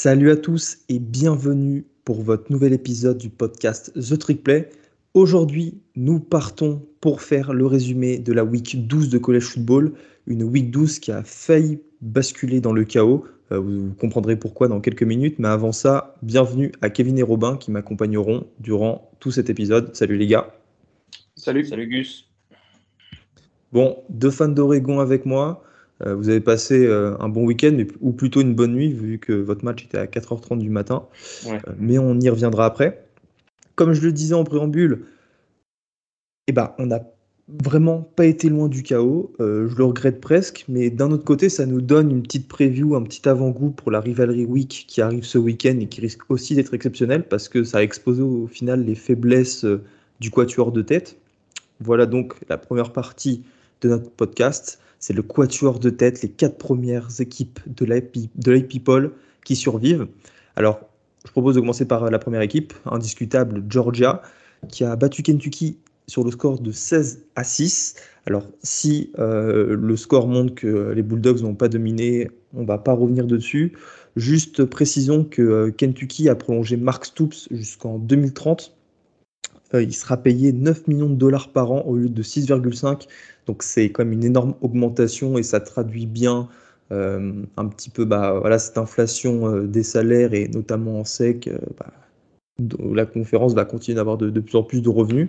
Salut à tous et bienvenue pour votre nouvel épisode du podcast The Trick Play. Aujourd'hui, nous partons pour faire le résumé de la week 12 de College Football, une week 12 qui a failli basculer dans le chaos. Euh, vous comprendrez pourquoi dans quelques minutes, mais avant ça, bienvenue à Kevin et Robin qui m'accompagneront durant tout cet épisode. Salut les gars. Salut. Salut Gus. Bon, deux fans d'Oregon avec moi. Euh, vous avez passé euh, un bon week-end, ou plutôt une bonne nuit, vu que votre match était à 4h30 du matin. mais on y reviendra après. Comme je le disais en préambule, eh ben, on n'a vraiment pas été loin du chaos. Euh, je le regrette presque, mais d'un autre côté, ça nous donne une petite preview, un petit avant-goût pour la Rivalry Week qui arrive ce week-end et qui risque aussi d'être exceptionnelle parce que ça a exposé au final les faiblesses euh, du quatuor de tête. Voilà donc la première partie de notre podcast. C'est le quatuor de tête, les quatre premières équipes de l'AP People qui survivent. Alors, je propose de commencer par la première équipe, indiscutable Georgia, qui a battu Kentucky sur le score de 16 à 6. Alors, si euh, le score montre que les Bulldogs n'ont pas dominé, on ne va pas revenir dessus. Juste précisons que euh, Kentucky a prolongé Mark Stoops jusqu'en 2030. Euh, il sera payé 9 millions de dollars par an au lieu de 6,5. Donc, c'est quand même une énorme augmentation et ça traduit bien un petit peu bah, voilà, cette inflation des salaires et notamment en sec. Bah, la conférence va continuer d'avoir de, de, plus en plus de revenus.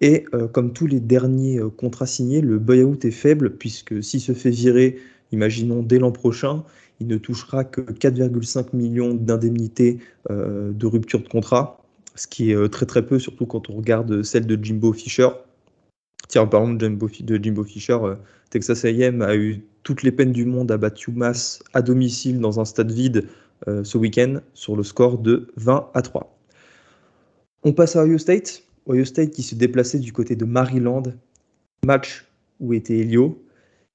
Et euh, comme tous les derniers euh, contrats signés, le buyout est faible puisque s'il se fait virer, imaginons dès l'an prochain, il ne touchera que 4,5 millions d'indemnités euh, de rupture de contrat, ce qui est très très peu, surtout quand on regarde celle de Jimbo Fisher. Tiens, par exemple, Jimbo, de Jimbo Fisher, Texas AM a eu toutes les peines du monde à battre UMass à domicile dans un stade vide ce week-end sur le score de 20 à 3. On passe à Ohio State. Ohio State qui se déplaçait du côté de Maryland, match où était Helio,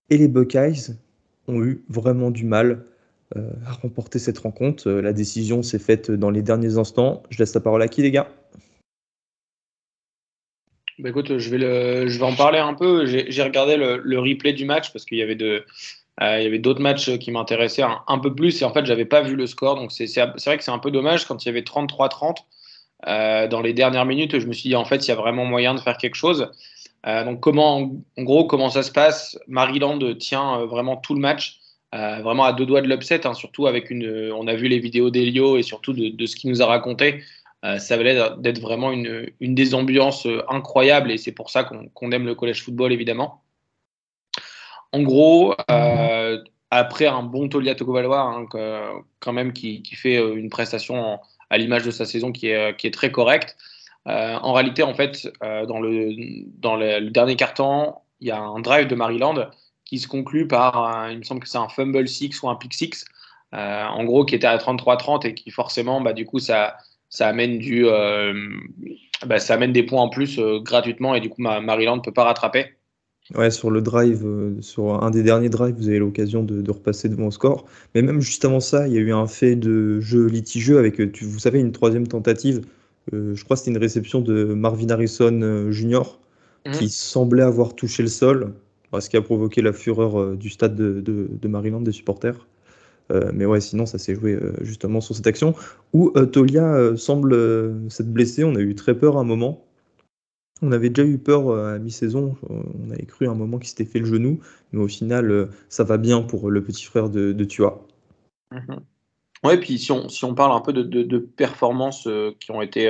et les Buckeyes ont eu vraiment du mal euh, à remporter cette rencontre. Euh, la décision s'est faite dans les derniers instants. Je laisse la parole à qui, les gars? Bah écoute, je vais, je vais en parler un peu. J'ai regardé le, replay du match parce qu'il y avait de, euh, il y avait d'autres matchs qui m'intéressaient un, peu plus et en fait, j'avais pas vu le score. Donc, c'est vrai que c'est un peu dommage quand il y avait 33-30. Euh, dans les dernières minutes, je me suis dit en fait, il y a vraiment moyen de faire quelque chose. Euh, donc comment, en gros, comment ça se passe? Maryland tient vraiment tout le match, vraiment à deux doigts de l'upset, hein, surtout avec une. On a vu les vidéos d'Elio et surtout de, ce qu'il nous a raconté. Ça avait l'air d'être vraiment une, une, des ambiances incroyables et c'est pour ça qu'on aime le collège football évidemment. En gros, après un bon Tolia Togobaloa, hein, quand même, qui, qui, fait une prestation à l'image de sa saison qui est, euh, qui est très correcte. Euh, en réalité, en fait, euh, dans, le, dans le, dernier quart-temps, il y a un drive de Maryland qui se conclut par, il me semble que c'est un fumble 6 ou un pick 6, en gros, qui était à 33-30 et qui forcément, bah, du coup, ça, ça amène du, bah, ça amène des points en plus gratuitement et du coup, Maryland ne peut pas rattraper. Ouais, sur le drive, euh, sur un des derniers drives, vous avez l'occasion de, repasser devant le score. Mais même juste avant ça, il y a eu un fait de jeu litigieux avec, euh, vous savez, une troisième tentative. Euh, je crois que c'était une réception de Marvin Harrison Jr. Mhm. qui semblait avoir touché le sol, ce qui a provoqué la fureur du stade de, Maryland des supporters. Mais ouais, sinon, ça s'est joué justement sur cette action où Tolia semble s'être blessé. On a eu très peur à un moment. On avait déjà eu peur euh, à mi-saison, on avait cru à un moment qu'il s'était fait le genou, mais au final, euh, ça va bien pour le petit frère de, de Tua. Mhm. Oui, puis si on, si on parle un peu de, performances euh, qui ont été,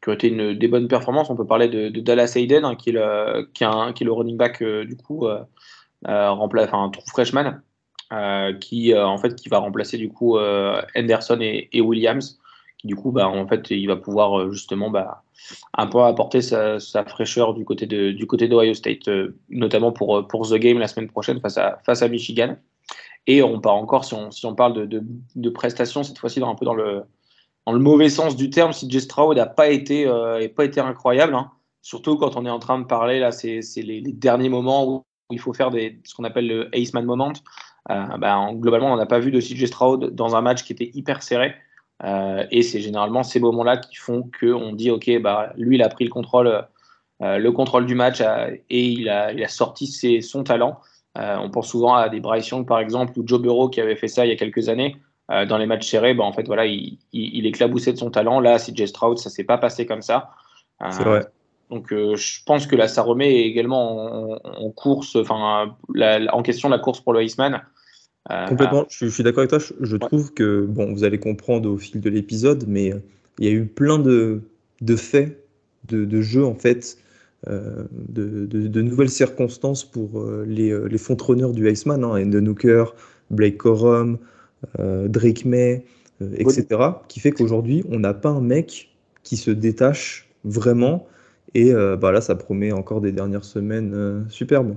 qui ont été une, des bonnes performances, on peut parler de, Dallas Hayden, hein, qui, est le, qui, le, running back du coup, remplace, enfin, true freshman, qui, en fait, qui va remplacer du coup Henderson et, Williams qui du coup, bah, en fait, il va pouvoir euh, justement bah, un peu apporter sa, fraîcheur du côté de du côté d'Ohio State, euh, notamment pour, euh, pour The Game la semaine prochaine face à, face à Michigan. Et on part encore, si on, si on parle de, de, prestations, cette fois-ci dans un peu dans le, dans le mauvais sens du terme, si Stroud n'a pas, été, pas été incroyable, hein. surtout quand on est en train de parler, là, c'est les, les, derniers moments où il faut faire des, ce qu'on appelle le Aceman Moment. Bah, globalement, on n'a pas vu de CJ Stroud dans un match qui était hyper serré. Euh, et c'est généralement ces moments-là qui font qu'on dit, OK, bah, lui, il a pris le contrôle, euh, le contrôle du match euh, et il a, il sorti ses, son talent. on pense souvent à des Bryce Young, par exemple, ou Joe Burrow qui avait fait ça il y a quelques années. dans les matchs serrés, bah, en fait, voilà, il, il, éclaboussait de son talent. Là, CJ Stroud, ça s'est pas passé comme ça. Donc, je pense que là, ça remet également en, course, enfin, en question la course pour le Iceman. Complètement, je, suis d'accord avec toi. Je, trouve que, bon, vous allez comprendre au fil de l'épisode, mais il y a eu plein de, de faits, de, de jeux, en fait, euh, de, nouvelles circonstances pour euh, les, euh, les runners du Iceman, hein, Enden Hooker, Blake Corum, Drake May, etc., qui fait qu'aujourd'hui, on n'a pas un mec qui se détache vraiment. Et bah là, ça promet encore des dernières semaines superbes.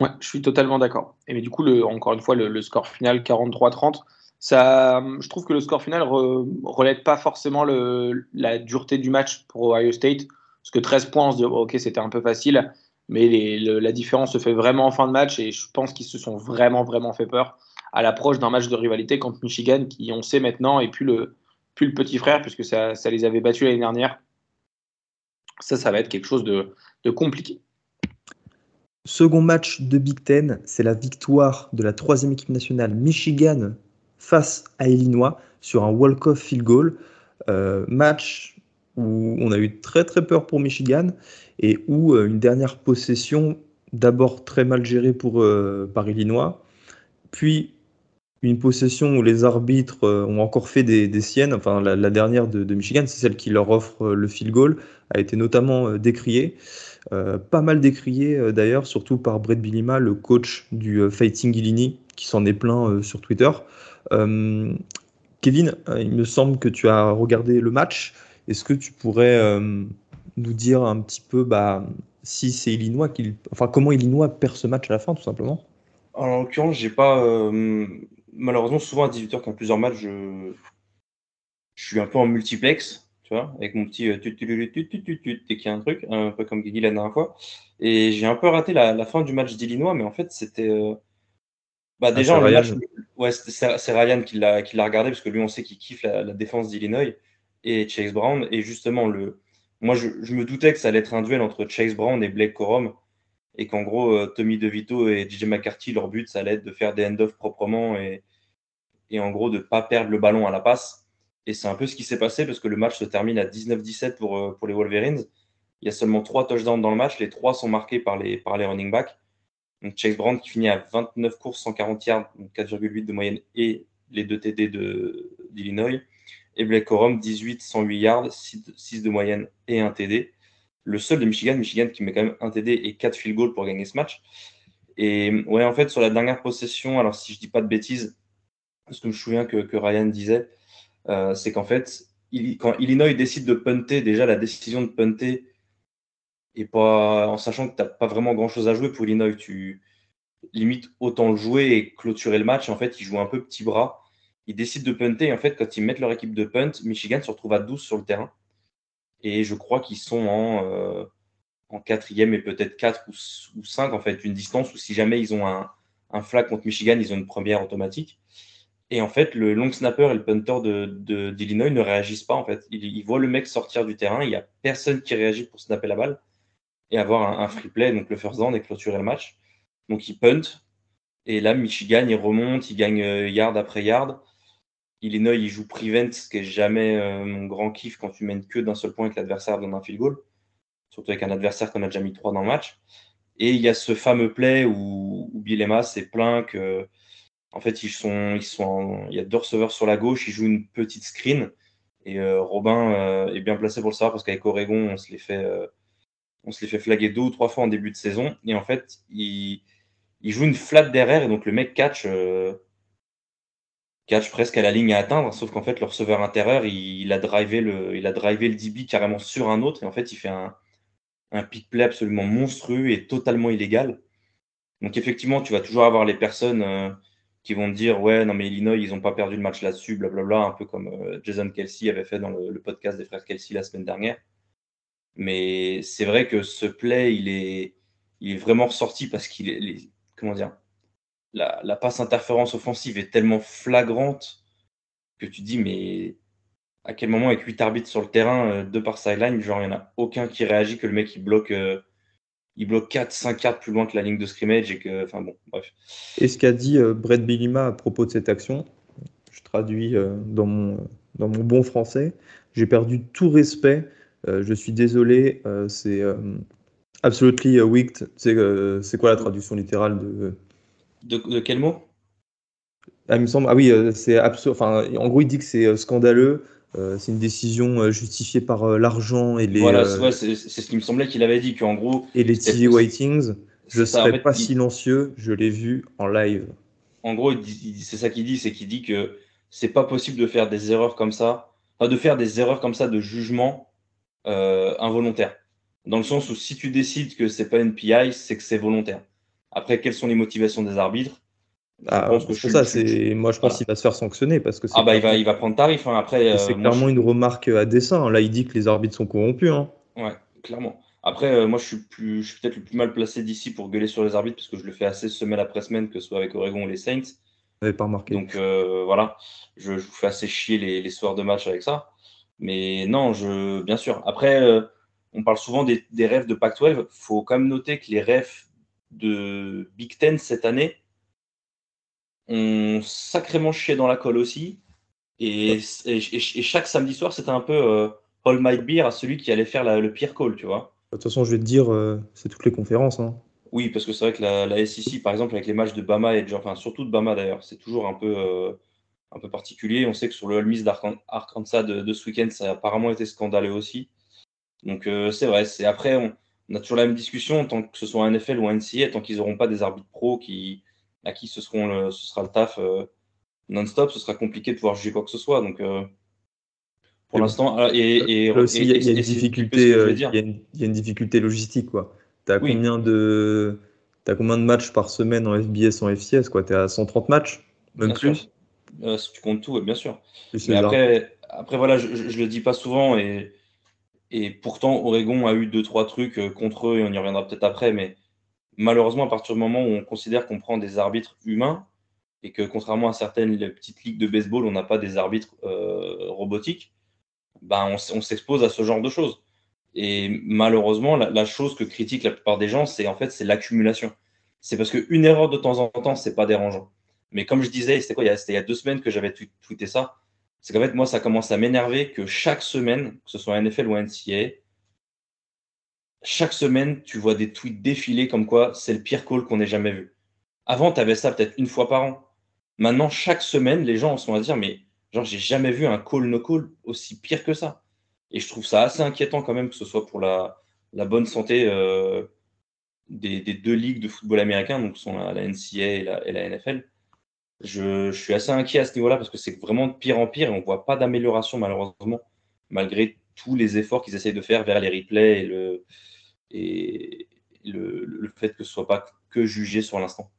Ouais, je suis totalement d'accord. Et mais du coup, encore une fois, le, score final 43-30, ça, je trouve que le score final ne relève pas forcément la dureté du match pour Ohio State. Parce que 13 points, on se dit, ok, c'était un peu facile, mais la différence se fait vraiment en fin de match et je pense qu'ils se sont vraiment, vraiment fait peur à l'approche d'un match de rivalité contre Michigan, qui, on sait maintenant, est plus le, petit frère, puisque ça les avait battus l'année dernière. Ça, ça va être quelque chose de, compliqué. Second match de Big Ten, c'est la victoire de la troisième équipe nationale Michigan face à Illinois sur un walk-off field goal. Euh, match où on a eu très très peur pour Michigan et où euh, une dernière possession d'abord très mal gérée pour, euh, par Illinois, puis une possession où les arbitres euh, ont encore fait des, siennes, enfin la, dernière de, Michigan, c'est celle qui leur offre le field goal, a été notamment décriée, pas mal décriée d'ailleurs, surtout par Brett Bilima, le coach du Fighting Illini, qui s'en est plein sur Twitter. Kevin, il me semble que tu as regardé le match. Est-ce que tu pourrais euh, nous dire un petit peu bah, si c'est Illinois qui, enfin comment Illinois perd ce match à la fin, tout simplement? En l'occurrence, j'ai pas euh, malheureusement souvent à 18h quand plusieurs matchs, je... je suis un peu en multiplex, tu vois, avec mon petit tut dès qu'il y a un truc, un peu comme Guigui la dernière fois. Et j'ai un peu raté la, fin du match d'Illinois, mais en fait c'était euh, bah, ah, déjà, ouais, c'est Ryan qui l'a regardé parce que lui, on sait qu'il kiffe la, la défense d'Illinois et Chase Brown. Et justement, le... moi, je, me doutais que ça allait être un duel entre Chase Brown et Blake Corum. Et qu'en gros, euh, Tommy DeVito et DJ McCarthy, leur but, ça allait être de faire des end-off proprement et, et en gros de ne pas perdre le ballon à la passe. Et c'est un peu ce qui s'est passé parce que le match se termine à 19-17 pour, euh, pour les Wolverines. Il y a seulement trois touchdowns dans le match. Les trois sont marqués par les, running backs. Donc Chase Brown qui finit à 29 courses, 140 yards, 4,8 de moyenne et les deux TD d'Illinois et Blake Corum, 18, 108 yards, 6, de moyenne et un TD. Le seul de Michigan, Michigan qui met quand même un TD et 4 field goals pour gagner ce match. Et ouais, en fait, sur la dernière possession, alors si je dis pas de bêtises, ce que je me souviens que, Ryan disait, euh, c'est qu'en fait, quand Illinois décide de punter, déjà la décision de punter, et pas en sachant que tu n'as pas vraiment grand chose à jouer pour Illinois, tu limites autant le jouer et clôturer le match. En fait, ils jouent un peu petit bras ils décident de punter. en fait, quand ils mettent leur équipe de punt, Michigan se retrouve à 12 sur le terrain. Et je crois qu'ils sont en, euh, quatrième et peut-être 4 ou, 5, en fait, une distance où si jamais ils ont un, un flag contre Michigan, ils ont une première automatique. Et en fait, le long snapper et le punter d'Illinois de, ne réagissent pas. En fait, ils, voient le mec sortir du terrain. Il n'y a personne qui réagit pour snapper la balle et avoir un, free play, donc le first down et clôturer le match. Donc ils puntent. Et là, Michigan, il remonte, il gagne euh, yard après yard. Illinois, il joue prevent, ce qui est jamais euh, mon grand kiff quand tu mènes que d'un seul point et que l'adversaire donne un field goal. Surtout avec un adversaire qu'on a déjà mis trois dans le match. Et il y a ce fameux play où, où Bilema s'est plaint que, fait, ils sont, ils sont il y a deux receveurs sur la gauche, ils jouent une petite screen. Et euh, Robin euh, est bien placé pour le savoir parce qu'avec Oregon, on se les fait, on fait flaguer deux ou trois fois en début de saison. Et en fait, il, il joue une flat derrière et donc le mec catch catch presque à la ligne à atteindre, sauf qu'en fait, le receveur intérieur, il, a drivé le, il a drivé le DB carrément sur un autre, et en fait, il fait un, un pick play absolument monstrueux et totalement illégal. Donc, effectivement, tu vas toujours avoir les personnes euh, qui vont te dire Ouais, non, mais Illinois, ils n'ont pas perdu le match là-dessus, blablabla, un peu comme euh, Jason Kelsey avait fait dans le, podcast des frères Kelsey la semaine dernière. Mais c'est vrai que ce play, il est, il est vraiment ressorti parce qu'il est. Comment dire la, passe interférence offensive est tellement flagrante que tu dis, mais à quel moment, avec 8 arbitres sur le terrain, euh, deux par sideline, genre, il n'y en a aucun qui réagit, que le mec, il bloque, euh, il bloque 4, 5 cartes plus loin que la ligne de scrimmage et que, enfin bon, bref. Et ce qu'a dit euh, Brett Billima à propos de cette action, je traduis dans, mon, dans mon bon français. J'ai perdu tout respect. je suis désolé. c'est absolutely wicked. C'est quoi la traduction littérale de... de, quel mot? Ah, il me semble. Ah oui, c'est absurde. Enfin, en gros, il dit que c'est scandaleux. Euh, c'est une décision euh, justifiée par euh, l'argent et les. Voilà, c'est ce qui me semblait qu'il avait dit, qu'en gros. Et les TV Waitings. Je ne serais pas silencieux, je l'ai vu en live. En gros, c'est ça qu'il dit, c'est qu'il dit que c'est pas possible de faire des erreurs comme ça, enfin, de faire des erreurs comme ça de jugement involontaire. Dans le sens où si tu décides que c'est pas une PI, c'est que c'est volontaire. Après, quelles sont les motivations des arbitres? Ah, que ça, c'est moi je pense qu'il va se faire sanctionner parce que ah bah il va il va prendre tarif hein. après. c'est euh, clairement une remarque à dessein. Là il dit que les arbitres sont corrompus. Hein. Ouais, clairement. Après euh, moi je suis plus je suis peut-être le plus mal placé d'ici pour gueuler sur les arbitres parce que je le fais assez semaine après semaine que ce soit avec Oregon ou les Saints. Vous pas remarqué. Donc euh, voilà, je, vous fais assez chier les, les, soirs de match avec ça. Mais non, je bien sûr. Après on parle souvent des, des rêves de Pac-12. Faut quand même noter que les rêves de Big Ten cette année on sacrément chié dans la colle aussi. Et, chaque samedi soir, c'était un peu euh, All Might Beer à celui qui allait faire le pire call, tu vois. De toute façon, je vais te dire, euh, c'est toutes les conférences. Hein. Oui, parce que c'est vrai que la, SEC, par exemple, avec les matchs de Bama et enfin surtout de Bama d'ailleurs, c'est toujours un peu, euh, un peu particulier. On sait que sur le All Miss d'Arkansas de, ce week-end, ça a apparemment été scandaleux aussi. Donc c'est vrai, c'est après, on, on, a toujours la même discussion, tant que ce soit un NFL ou un NCA, tant qu'ils n'auront pas des arbitres pros qui, à qui ce, seront ce sera le taf euh, non-stop, ce sera compliqué de pouvoir juger quoi que ce soit. Donc, euh, pour l'instant, et, aussi, il y, a une difficulté, il y, a une difficulté logistique, quoi. T'as combien de, as combien de matchs par semaine en FBS, en FCS, quoi? T'es à 130 matchs, même plus? Euh, si tu comptes tout, bien sûr. Mais après, après, voilà, je, je, le dis pas souvent et, et pourtant Oregon a eu deux trois trucs contre eux et on y reviendra peut-être après, mais malheureusement, à partir du moment où on considère qu'on prend des arbitres humains et que contrairement à certaines petites ligues de baseball, on n'a pas des arbitres euh, robotiques, ben on, s'expose à ce genre de choses. Et malheureusement, la, chose que critiquent la plupart des gens, c'est en fait c'est l'accumulation. C'est parce qu'une erreur de temps en temps, c'est pas dérangeant. Mais comme je disais, c'était quoi C'était il y a deux semaines que j'avais tweeté ça. C'est qu'en fait, moi, ça commence à m'énerver que chaque semaine, que ce soit NFL ou NCAA, chaque semaine, tu vois des tweets défiler comme quoi c'est le pire call qu'on ait jamais vu. Avant, tu avais ça peut-être une fois par an. Maintenant, chaque semaine, les gens sont à dire, mais genre, j'ai jamais vu un call no call aussi pire que ça. Et je trouve ça assez inquiétant quand même que ce soit pour la, bonne santé euh, des, deux ligues de football américain, donc sont la, NCA et la NFL. Je, suis assez inquiet à ce niveau-là parce que c'est vraiment de pire en pire et on voit pas d'amélioration malheureusement, malgré tous les efforts qu'ils essayent de faire vers les replays et le, le, fait que ce soit pas que jugé sur l'instant.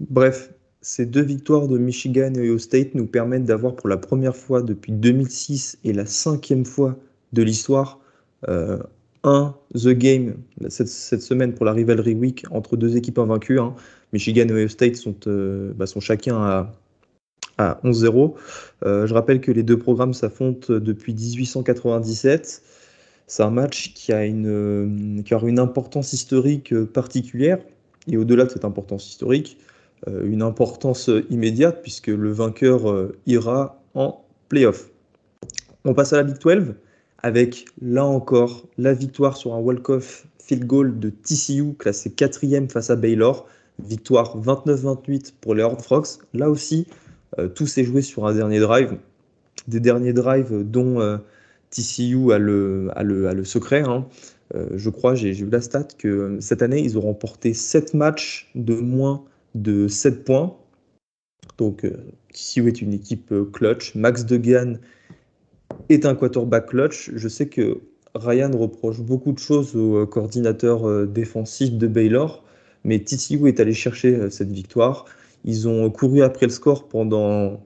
Bref, ces deux victoires de Michigan et Ohio State nous permettent d'avoir pour la première fois depuis 2006 et la cinquième fois de l'histoire euh, un The Game cette, semaine pour la Rivalry Week entre deux équipes invaincues. Hein. Michigan et Ohio State sont, euh, bah, chacun à, à 11-0. Euh, je rappelle que les deux programmes s'affrontent depuis 1897. C'est un match qui a une, euh, qui a une importance historique particulière, et au-delà de cette importance historique, une importance immédiate, puisque le vainqueur ira en playoff. On passe à la Big 12, avec là encore la victoire sur un walk-off field goal de TCU, classé quatrième face à Baylor. Victoire 29-28 pour les Horned Frogs. Là aussi, tout s'est joué sur un dernier drive. Des derniers drives dont TCU a le, secret. Hein. Euh, je crois, j'ai vu la stat, que euh, cette année, ils ont remporté 7 matchs de moins de 7 points. Donc, euh, TCU est une équipe clutch. Max Degan est un quarterback clutch. Je sais que Ryan reproche beaucoup de choses au coordinateur défensif de Baylor, mais TCU est allé chercher cette victoire. Ils ont couru après le score pendant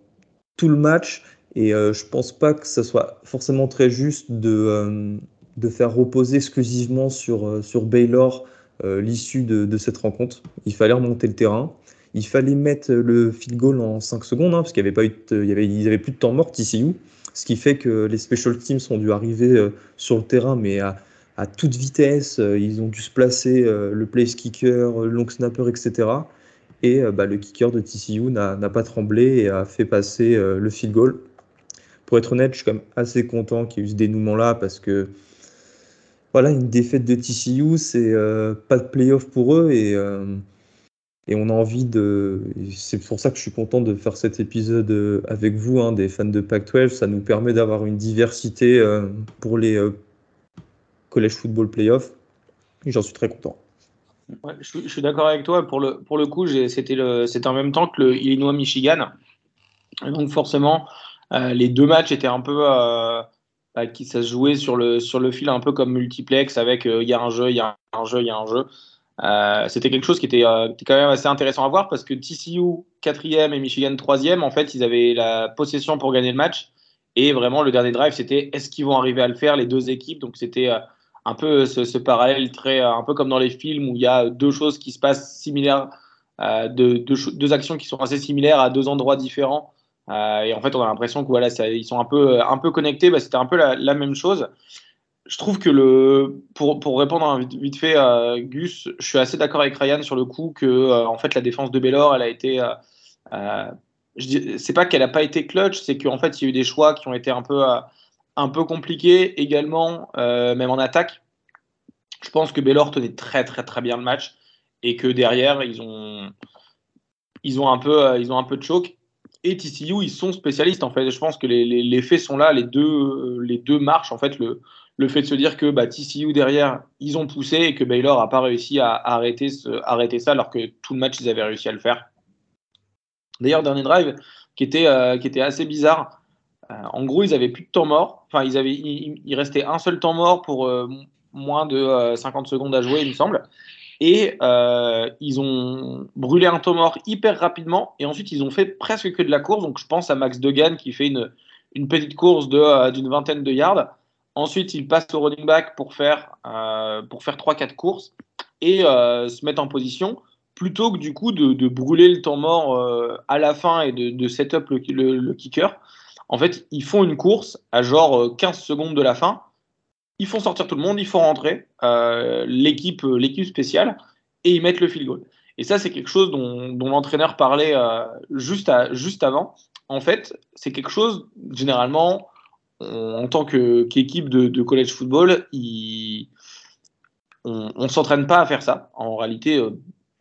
tout le match et euh, je pense pas que ce soit forcément très juste de, euh, de faire reposer exclusivement sur, euh, sur Baylor l'issue de, cette rencontre. Il fallait remonter le terrain. Il fallait mettre le field goal en 5 secondes, hein, parce qu'il n'y avait pas eu il y avait, ils n'avaient plus de temps mort TCU, ce qui fait que les special teams ont dû arriver sur le terrain, mais à, toute vitesse. ils ont dû se placer, le place kicker, le long snapper, etc. Et bah, le kicker de TCU n'a pas tremblé et a fait passer le field goal. Pour être honnête, je suis quand même assez content qu'il y ait eu ce dénouement-là parce que voilà, une défaite de TCU, c'est pas de playoff pour eux et et on a envie de. C'est pour ça que je suis content de faire cet épisode euh, avec vous, hein, des fans de Pac-12. Ça nous permet d'avoir une diversité euh, pour les euh, collège football playoffs. J'en suis très content. je, suis d'accord avec toi. Pour le, pour le coup, c'était en même temps que le Illinois-Michigan. Donc forcément, les deux matchs étaient un peu. Bah, qui ça se jouait sur le, sur le fil un peu comme multiplex avec il y a un jeu, il y a un jeu, il y a un jeu. Euh, c'était quelque chose qui était, euh, quand même assez intéressant à voir parce que TCU 4e et Michigan 3e, en fait, ils avaient la possession pour gagner le match. Et vraiment, le dernier drive, c'était est-ce qu'ils vont arriver à le faire, les deux équipes? Donc, c'était euh, un peu ce, parallèle, très, un peu comme dans les films où il y a deux choses qui se passent similaires, deux, actions qui sont assez similaires à deux endroits différents. et en fait, on a l'impression que voilà, ils sont un peu, un peu connectés. Bah, c'était un peu la, même chose je trouve que le pour, pour répondre vite, fait à Gus, je suis assez d'accord avec Ryan sur le coup que euh, en fait la défense de Baylor, elle a été euh, euh c'est pas qu'elle a pas été clutch, c'est qu'en fait il y a eu des choix qui ont été un peu euh, un peu compliqués également, même en attaque. Je pense que Baylor tenait très très très bien le match et que derrière ils ont ils ont un peu ils ont un peu de choc. Et TCU, ils sont spécialistes en fait. Je pense que les, les, les faits sont là, les deux, les deux marchent. En fait, le, le fait de se dire que bah, TCU derrière, ils ont poussé et que Baylor n'a pas réussi à, arrêter, ça alors que tout le match, ils avaient réussi à le faire. D'ailleurs, dernier drive qui était, euh, assez bizarre. Euh, en gros, ils avaient plus de temps mort. Enfin, ils avaient, il, restait un seul temps mort pour euh, moins de 50 secondes à jouer, il me semble. Et ils ont brûlé un temps mort hyper rapidement. Et ensuite, ils ont fait presque que de la course. Donc, je pense à Max Degan qui fait une petite course d'une vingtaine de yards. Ensuite, il passe au running back pour faire, euh, faire 3-4 courses et euh, se mettre en position plutôt que du coup de, brûler le temps mort euh, à la fin et de, de set up le, kicker. En fait, ils font une course à genre 15 secondes de la fin. Ils font sortir tout le monde, ils font rentrer l'équipe, l'équipe spéciale et ils mettent le field goal. Et ça, c'est quelque chose dont, l'entraîneur parlait juste, juste avant. En fait, c'est quelque chose, généralement, en tant qu'équipe de, college football, on ne s'entraîne pas à faire ça. En réalité, euh,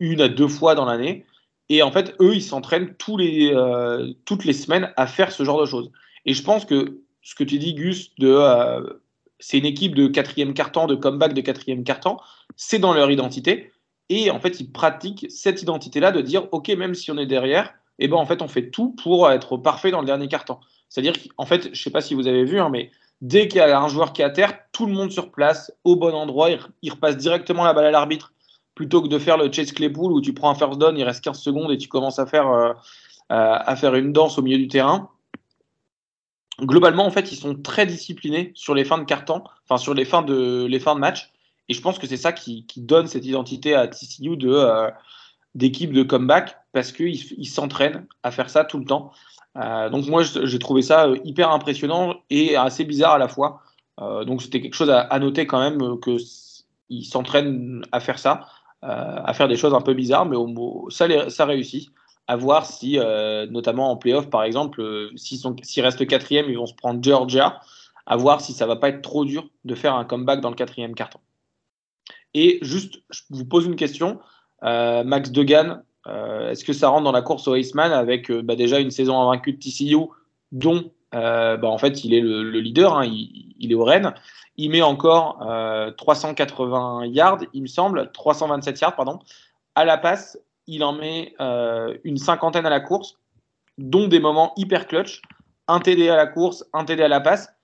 une à deux fois dans l'année. Et en fait, eux, ils s'entraînent euh, toutes les semaines à faire ce genre de choses. Et je pense que ce que tu dis, Gus, euh, c'est une équipe de quatrième carton, de comeback de quatrième carton, c'est dans leur identité. Et en fait, ils pratiquent cette identité-là de dire, OK, même si on est derrière, eh ben, en fait, on fait tout pour être parfait dans le dernier carton. C'est-à-dire qu'en fait, je ne sais pas si vous avez vu, hein, mais dès qu'il y a un joueur qui est à terre, tout le monde sur place, au bon endroit, il, repasse directement la balle à l'arbitre plutôt que de faire le chase Claypool où tu prends un first down, il reste 15 secondes et tu commences à faire, euh, à faire une danse au milieu du terrain. Globalement, en fait, ils sont très disciplinés sur les fins de carton, enfin sur les fins de, de match. Et je pense que c'est ça qui, donne cette identité à TCU de, euh, d'équipe de comeback parce qu'ils s'entraînent à faire ça tout le temps. Euh, donc moi, j'ai trouvé ça euh, hyper impressionnant et assez bizarre à la fois. Euh, donc c'était quelque chose à, noter quand même qu'ils s'entraînent à faire ça, à faire des choses un peu bizarres, mais ça réussit. À voir si, notamment en playoff par exemple, s'ils restent quatrième, ils vont se prendre Georgia. À voir si ça va pas être trop dur de faire un comeback dans le quatrième carton. Et juste, je vous pose une question. Max Degan, euh, est-ce que ça rentre dans la course au Iceman avec euh, bah, déjà une saison invaincue de TCU, dont euh, bah, en fait il est le, leader, hein, il, est au Rennes. Il met encore 380 yards, il me semble, 327 yards, pardon. À la passe, il en met une cinquantaine à la course, dont des moments hyper clutch. Un TD à la course, un TD à la passe.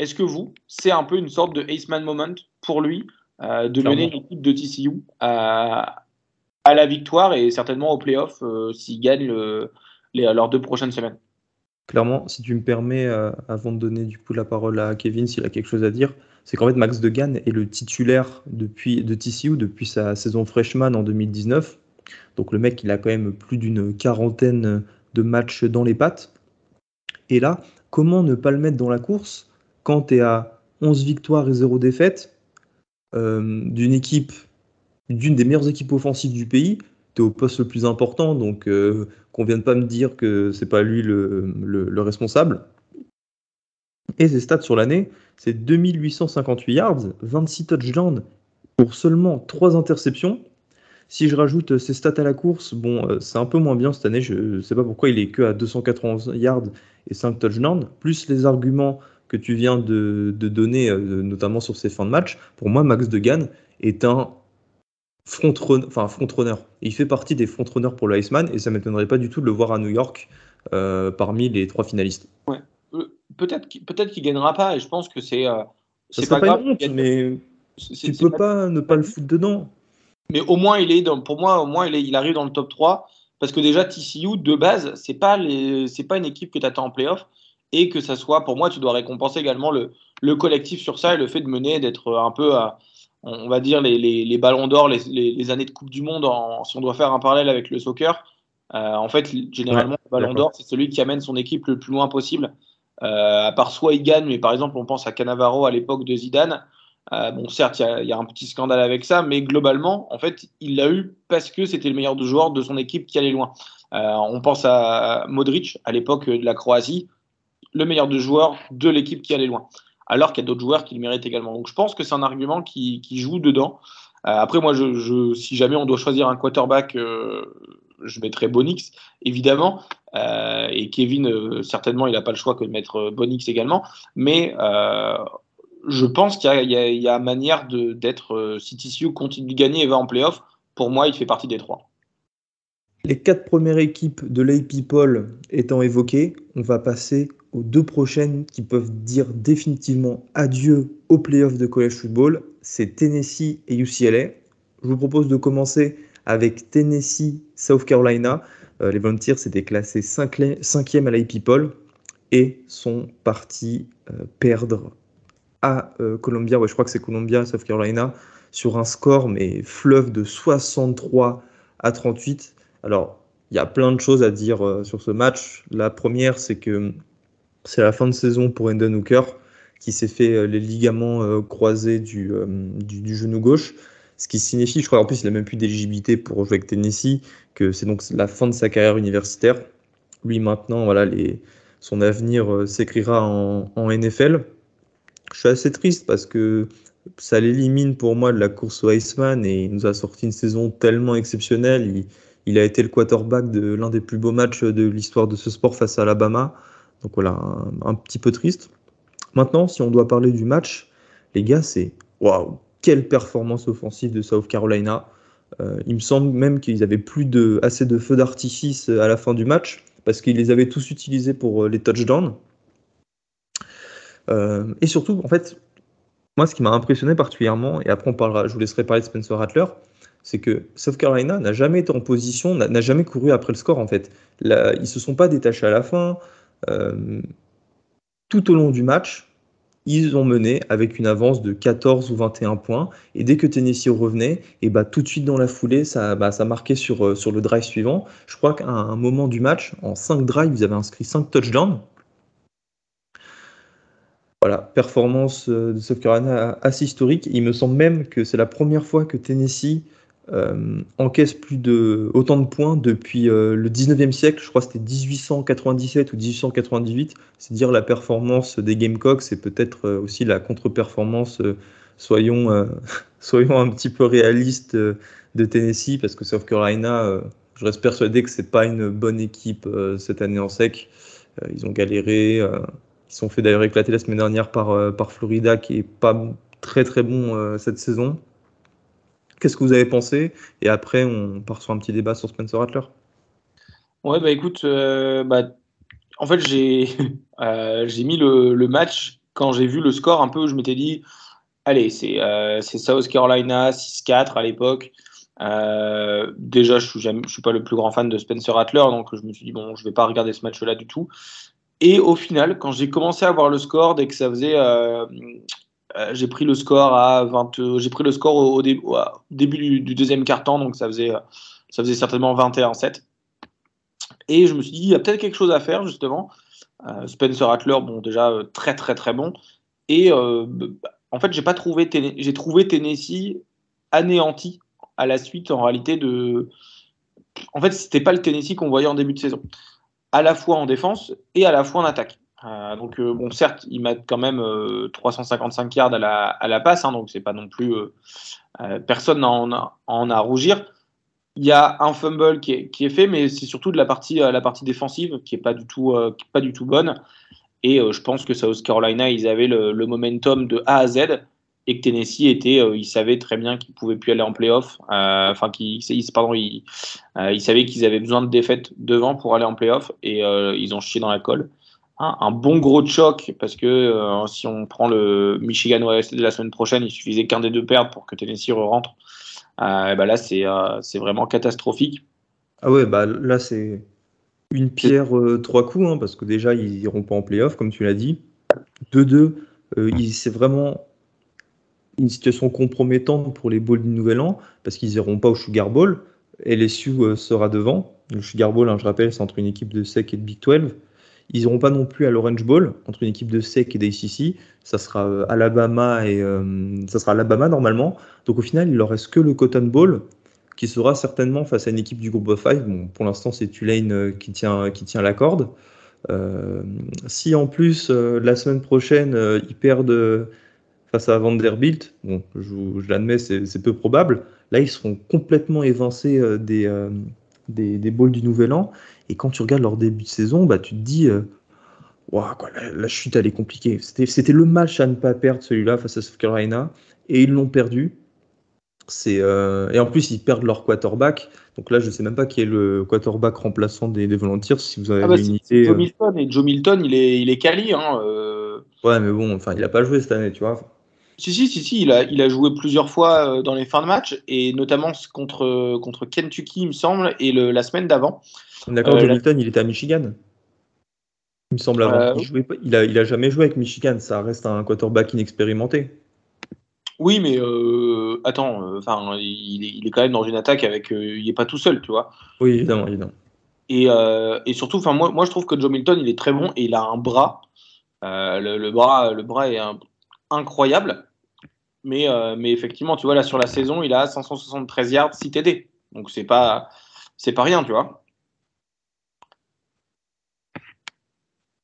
Est-ce que vous, c'est un peu une sorte de Iceman moment pour lui de mener l'équipe de TCU à, à la victoire et certainement au playoff euh, s'ils gagnent leurs deux prochaines semaines. Clairement, si tu me permets, euh, avant de donner du coup la parole à Kevin s'il a quelque chose à dire, c'est qu'en fait Max Degan est le titulaire depuis, de TCU depuis sa saison freshman en 2019. Donc le mec, il a quand même plus d'une quarantaine de matchs dans les pattes. Et là, comment ne pas le mettre dans la course quand tu es à 11 victoires et 0 défaites euh, d'une équipe d'une des meilleures équipes offensives du pays, tu es au poste le plus important, donc qu'on vienne pas me dire que c'est pas lui le, responsable. Et ses stats sur l'année, c'est 2858 yards, 26 touchdowns pour seulement 3 interceptions. Si je rajoute ses stats à la course, bon, c'est un peu moins bien cette année. Je ne sais pas pourquoi il est que à 291 yards et 5 touchdowns, plus les arguments que tu viens de, donner, euh, notamment sur ces fins de match, pour moi, Max Degan est un front, enfin, front runner. Il fait partie des front runners pour le Iceman et ça ne m'étonnerait pas du tout de le voir à New York euh, parmi les trois finalistes. Ouais. Euh, peut-être qu'il gagnera pas et je pense que c'est. c'est pas, grave, honte, mais tu peux pas, ne pas le foutre dedans. Mais au moins, il est dans, pour moi, au moins, il, est, il arrive dans le top 3 parce que déjà, TCU, de base, c'est pas, pas une équipe que tu attends en playoff et que ça soit, pour moi, tu dois récompenser également le, le collectif sur ça et le fait de mener, d'être un peu, à, on va dire, les, les, les ballons d'or, les, les, années de Coupe du Monde, en, si on doit faire un parallèle avec le soccer. Euh, en fait, généralement, le ballon d'or, c'est celui qui amène son équipe le plus loin possible. Euh, à part soit il gagne, mais par exemple, on pense à Cannavaro à l'époque de Zidane. Euh, bon, certes, il y, y, a un petit scandale avec ça, mais globalement, en fait, il l'a eu parce que c'était le meilleur joueur de son équipe qui allait loin. On pense à Modric à l'époque de la Croatie le meilleur de joueurs de l'équipe qui allait loin. Alors qu'il y a d'autres joueurs qui le méritent également. Donc je pense que c'est un argument qui, joue dedans. Euh, après, moi, si jamais on doit choisir un quarterback, euh, je mettrais Bonix, évidemment. Euh, et Kevin, certainement, il n'a pas le choix que de mettre Bonix également. Mais je pense qu'il y, y, a manière d'être, si TCU continue de gagner et va en playoff, pour moi, il fait partie des trois. Les quatre premières équipes de l'AP People étant évoquées, on va passer aux deux prochaines qui peuvent dire définitivement adieu aux playoffs de college football. C'est Tennessee et UCLA. Je vous propose de commencer avec Tennessee, South Carolina. Euh, les Volunteers étaient classés 5e à l'AP People et sont partis euh, perdre à euh, Columbia, ouais, je crois que c'est Columbia, South Carolina, sur un score mais fleuve de 63 à 38. Alors, il y a plein de choses à dire euh, sur ce match. La première, c'est que c'est la fin de saison pour Enden Hooker, qui s'est fait euh, les ligaments euh, croisés du, du, genou gauche. Ce qui signifie, je crois en plus, il n'a même plus d'éligibilité pour jouer avec Tennessee, que c'est donc la fin de sa carrière universitaire. Lui, maintenant, voilà, son avenir s'écrira en, en, NFL. Je suis assez triste parce que ça l'élimine pour moi de la course au Iceman et il nous a sorti une saison tellement exceptionnelle. Il, il a été le quarterback de l'un des plus beaux matchs de l'histoire de ce sport face à Alabama. Donc voilà, un, petit peu triste. Maintenant, si on doit parler du match, les gars, c'est waouh, quelle performance offensive de South Carolina. Euh, il me semble même qu'ils avaient plus de, assez de feux d'artifice à la fin du match parce qu'ils les avaient tous utilisés pour euh, les touchdowns. Euh, et surtout, en fait, moi, ce qui m'a impressionné particulièrement, et après on parlera, je vous laisserai parler de Spencer Rattler, c'est que South Carolina n'a jamais été en position, n'a jamais couru après le score en fait. Là, ils se sont pas détachés à la fin. Euh, tout au long du match, ils ont mené avec une avance de 14 ou 21 points. Et dès que Tennessee revenait, et bah, tout de suite dans la foulée, ça, bah, ça marquait sur, euh, sur le drive suivant. Je crois qu'à un moment du match, en 5 drives, ils avaient inscrit 5 touchdowns. Voilà, performance euh, de South Carolina assez historique. Il me semble même que c'est la première fois que Tennessee euh, encaisse plus de autant de points depuis euh, le 19e siècle. Je crois que c'était 1897 ou 1898. C'est dire la performance des Gamecocks et peut-être euh, aussi la contre-performance, soyons, soyons un petit peu réalistes, de Tennessee, parce que South Carolina, je reste persuadé que c'est pas une bonne équipe cette année en sec. ils ont galéré. ils sont fait d'ailleurs éclater la semaine dernière par, par Florida, qui est pas très très bon cette saison. Qu'est-ce que vous avez pensé? Et après, on part sur un petit débat sur Spencer Rattler. Ouais, bah écoute, euh, bah, en fait, j'ai euh, mis le, match quand j'ai vu le score un peu, je m'étais dit, allez, c'est euh, South Carolina 6-4 à l'époque. déjà, je ne suis, pas le plus grand fan de Spencer Rattler, donc je me suis dit, bon, je ne vais pas regarder ce match-là du tout. Et au final, quand j'ai commencé à voir le score, dès que ça faisait j'ai pris le score à 20, euh, j'ai pris le score au, début du, deuxième quart-temps, donc ça faisait, ça faisait certainement 21-7. Et je me suis dit, il y a peut-être quelque chose à faire, justement. Euh, Spencer Rattler, bon, déjà très, très, très bon. Et en fait, j'ai pas trouvé, trouvé Tennessee anéanti à la suite, en réalité, de, en fait, c'était pas le Tennessee qu'on voyait en début de saison, à la fois en défense et à la fois en attaque. Euh, donc, euh, bon, certes, ils mettent quand même 355 yards à la, passe, hein, donc c'est pas non plus. personne en a à rougir. Il y a un fumble qui est, fait, mais c'est surtout de la partie, défensive qui est pas du tout, pas du tout bonne. Et je pense que South Carolina, ils avaient le, momentum de A à Z et que Tennessee était, euh, ils savaient très bien qu'ils pouvaient plus aller en playoff. Euh, enfin, ils, euh, ils savaient qu'ils avaient besoin de défaites devant pour aller en playoff et ils ont chié dans la colle. Un, bon gros choc parce que si on prend le Michigan West de la semaine prochaine, il suffisait qu'un des deux perdre pour que Tennessee rentre. bah là, c'est, c'est vraiment catastrophique. Ah ouais, bah là, c'est une pierre trois coups hein, parce que déjà, ils iront pas en playoff, comme tu l'as dit. De deux, c'est vraiment une situation compromettante pour les Bulls du Nouvel An, parce qu'ils n'iront pas au Sugar Bowl. LSU euh, sera devant. Le Sugar Bowl, hein, je rappelle, c'est entre une équipe de SEC et de Big 12. Ils n'iront pas non plus à l'Orange Bowl, entre une équipe de SEC et d'ACC. Ça sera euh, Alabama et euh, ça sera Alabama normalement. Donc au final, il leur reste que le Cotton Bowl, qui sera certainement face à une équipe du groupe of five. Bon, pour l'instant, c'est Tulane qui tient, qui tient la corde. si en plus la semaine prochaine ils perdent face à Vanderbilt, bon, je, l'admets, c'est peu probable. Là, ils seront complètement évincés euh, des, euh, des, des balls du Nouvel An. Et quand tu regardes leur début de saison, bah, tu te dis, euh, quoi, la, chute, elle est compliquée. C'était le match à ne pas perdre, celui-là, face à South Carolina. Et ils l'ont perdu. et en plus, ils perdent leur quarterback. Donc là, je ne sais même pas qui est le quarterback remplaçant des, des Volunteers. Si vous avez ah bah, une idée. Joe Milton. Et Joe Milton, il est, il est quali. Hein, Ouais, mais bon, enfin, il n'a pas joué cette année, tu vois. Si, si, si, si il, a, il a joué plusieurs fois euh, dans les fins de match, et notamment contre, contre Kentucky, il me semble, et le, la semaine d'avant. D'accord, euh, Hamilton, il était à Michigan. Il me semble avant. Euh, il, il, a, il a jamais joué avec Michigan, ça reste un quarterback inexpérimenté. Oui, mais attends, enfin, il, il, est quand même dans une attaque avec. il n'est pas tout seul, tu vois. Oui, évidemment, évidemment. Et, et surtout, enfin, moi, moi, je trouve que Joe Milton, il est très bon et il a un bras. Le, le, bras, le bras est incroyable. Mais, euh, mais effectivement, tu vois, là, sur la saison, il a 573 yards, 6 TD. Donc, c'est pas, c'est pas rien, tu vois.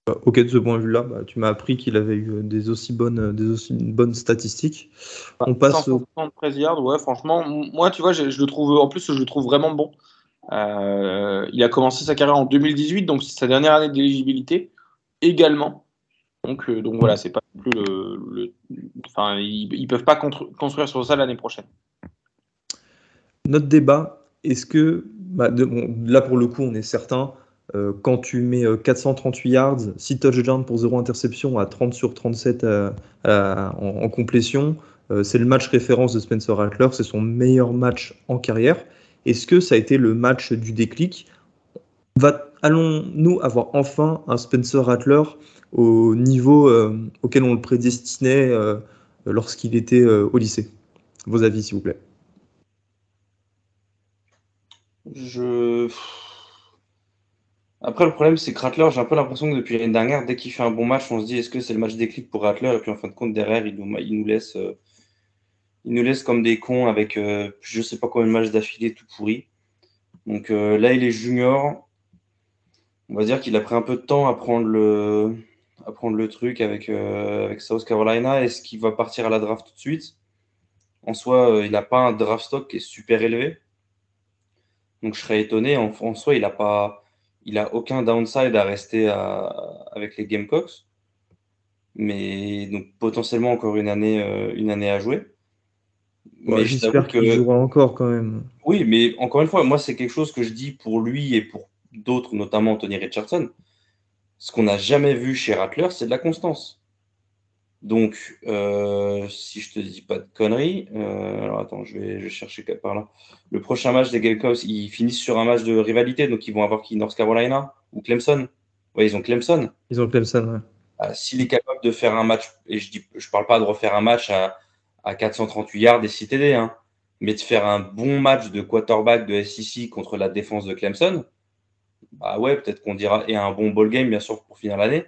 Ok, de ce point de vue-là, bah, tu m'as appris qu'il avait eu des aussi bonnes, des aussi bonnes statistiques. On passe 573 yards, ouais, franchement, moi, tu vois, je, le trouve, en plus, je le trouve vraiment bon. Euh, il a commencé sa carrière en 2018, donc c'est sa dernière année d'éligibilité également. Donc, euh, donc voilà, c'est pas plus le, enfin, ils, ne peuvent pas construire sur ça l'année prochaine. Notre débat, est-ce que bah, là pour le coup, on est certain. Euh, quand tu mets 438 euh, yards, 6 touchdowns pour 0 interception à 30 sur 37 en, complétion, c'est le match référence de Spencer Rattler, c'est son meilleur match en carrière. Est-ce que ça a été le match du déclic? Allons-nous avoir enfin un Spencer Rattler au niveau euh, auquel on le prédestinait euh, lorsqu'il était euh, au lycée? Vos avis, s'il vous plaît. Je. Après, le problème, c'est que Rattler, j'ai un peu l'impression que depuis l'année dernière, dès qu'il fait un bon match, on se dit est-ce que c'est le match déclic pour Rattler? Et puis en fin de compte, derrière, il nous, laisse, il nous laisse comme des cons avec je je sais pas combien de matchs d'affilée tout pourri. Donc là, il est junior. On va dire qu'il a pris un peu de temps à prendre le, à prendre le truc avec, euh, avec South Carolina. Est-ce qu'il va partir à la draft tout de suite? En soi, euh, il n'a pas un draft stock qui est super élevé. Donc je serais étonné. En, en soi, il n'a pas, il a aucun downside à rester avec les Gamecocks. Mais donc potentiellement encore une année, euh, une année à jouer. mais j'espère qu'il jouera encore quand même. Oui, mais encore une fois, moi c'est quelque chose que je dis pour lui et pour d'autres, notamment Tony Richardson ce qu'on n'a jamais vu chez Rattler, c'est de la constance. Donc, euh, si je te dis pas de conneries, euh, alors attends, je vais, chercher par là. Le prochain match des Gamecocks, ils finissent sur un match de rivalité, donc ils vont avoir qui North Carolina ou Clemson? Oui, ils ont Clemson. Ils ont Clemson, ouais. Ah, s'il est capable de faire un match, et je dis, je parle pas de refaire un match à, 438 yards et 6 TD, hein, mais de faire un bon match de quarterback de SEC contre la défense de Clemson, bah ouais, peut-être qu'on dira, et un bon ball game, bien sûr, pour finir l'année,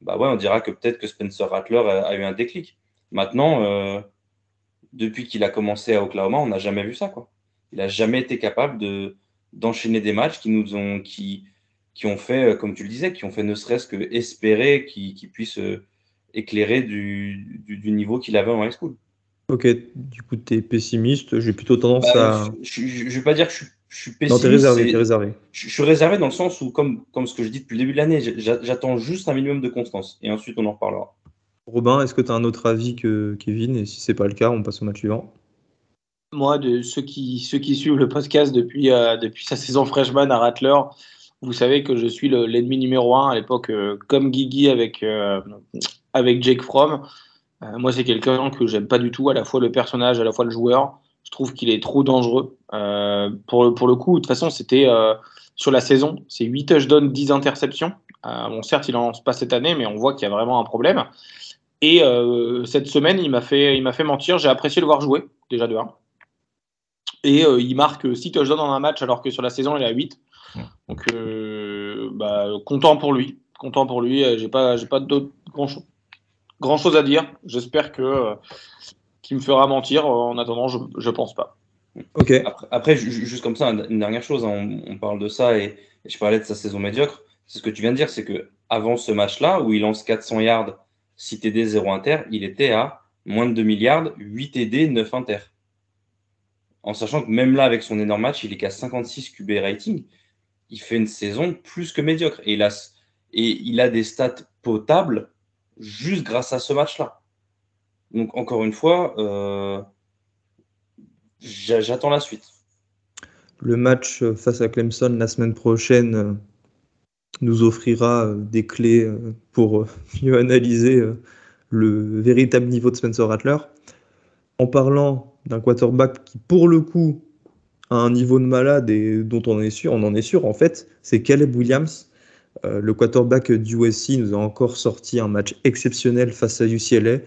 bah ouais, on dira que peut-être que Spencer Rattler a, eu un déclic. Maintenant, euh, depuis qu'il a commencé à Oklahoma, on n'a jamais vu ça, quoi. Il n'a jamais été capable de, d'enchaîner des matchs qui nous ont, qui, qui ont fait, comme tu le disais, qui ont fait ne serait-ce que espérer qu'il puisse éclairé du, du, niveau qu'il avait en high school. Ok, du coup, tu es pessimiste. J'ai plutôt tendance bah, à. Je ne vais pas dire que je, suis pessimiste. Non, tu es réservé, réservé. Je, suis réservé dans le sens où, comme, comme ce que je dis depuis le début de l'année, j'attends juste un minimum de constance. Et ensuite, on en reparlera. Robin, est-ce que tu as un autre avis que Kevin? Et si ce n'est pas le cas, on passe au match suivant. Moi, de ceux qui, ceux qui suivent le podcast depuis, euh, depuis sa saison freshman à Rattler, vous savez que je suis l'ennemi numéro un à l'époque, euh, comme Guigui avec, euh, avec Jake Fromm. Euh, moi, c'est quelqu'un que j'aime pas du tout, à la fois le personnage, à la fois le joueur. Je trouve qu'il est trop dangereux. Euh, pour, pour le coup, de toute façon, c'était euh, sur la saison, c'est 8 touchdowns, 10 interceptions. bon, certes, il en lance pas cette année, mais on voit qu'il y a vraiment un problème. Et cette semaine, il m'a fait, il m'a fait mentir. J'ai apprécié le voir jouer, déjà de 1. Et il marque 6 touchdowns dans un match, alors que sur la saison, il est à 8. Donc, bah, content pour lui. Content pour lui. J'ai pas, j'ai pas d'autres grand, grand chose à dire. J'espère que euh, qu'il me fera mentir. En attendant, je pense pas. Ok. Après, juste comme ça, une dernière chose, hein, on, parle de ça et, je parlais de sa saison médiocre. C'est ce que tu viens de dire, c'est que avant ce match-là, où il lance 400 yards, 6 TD, 0 inter, il était à moins de 2 milliards, 8 TD, 9 inter. En sachant que même là, avec son énorme match, il est qu'à 56 QB rating. Il fait une saison plus que médiocre. Et il a, et il a des stats potables juste grâce à ce match-là. Donc, encore une fois, euh, j'attends la suite. Le match face à Clemson la semaine prochaine euh, nous offrira euh, des clés pour mieux analyser le véritable niveau de Spencer Rattler. En parlant d'un quarterback qui, pour le coup, a un niveau de malade et dont on est sûr, on en est sûr en fait, c'est Caleb Williams euh, le quarterback du USC nous a encore sorti un match exceptionnel face à UCLA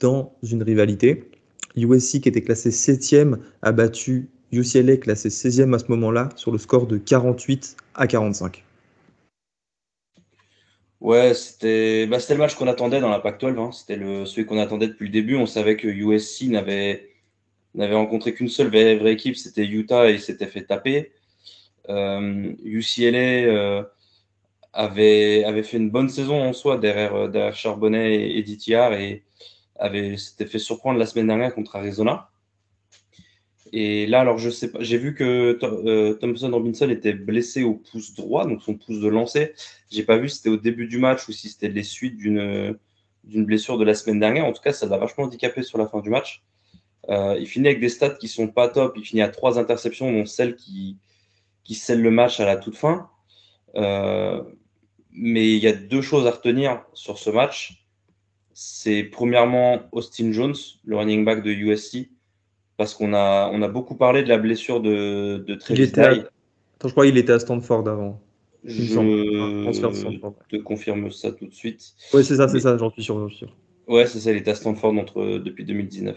dans une rivalité. USC qui était classé 7e a battu UCLA classé 16e à ce moment-là sur le score de 48 à 45. Ouais, c'était bah, le match qu'on attendait dans la Pac-12. Hein. C'était celui qu'on attendait depuis le début. On savait que USC n'avait rencontré qu'une seule vraie, équipe, c'était Utah et il s'était fait taper. UCLA, euh, avait, avait fait une bonne saison en soi derrière, euh, derrière Charbonnet et, Didier et avait s'était fait surprendre la semaine dernière contre Arizona. Et là, alors je sais pas, j'ai vu que euh, Thompson Robinson était blessé au pouce droit, donc son pouce de lancer. J'ai pas vu si c'était au début du match ou si c'était les suites d'une d'une blessure de la semaine dernière. En tout cas, ça l'a vachement handicapé sur la fin du match. Euh, il finit avec des stats qui sont pas top. Il finit à trois interceptions, dont celle qui, qui scelle le match à la toute fin. Euh, mais il y a deux choses à retenir sur ce match. C'est premièrement Austin Jones, le running back de USC, parce qu'on a, on a beaucoup parlé de la blessure de, de Travis je crois qu'il était à Stanford avant. Je te confirme ça tout de suite. Oui, c'est ça, c'est ça, j'en suis sûr. sûr. Ouais, c'est ça, il était à Stanford entre, depuis 2019.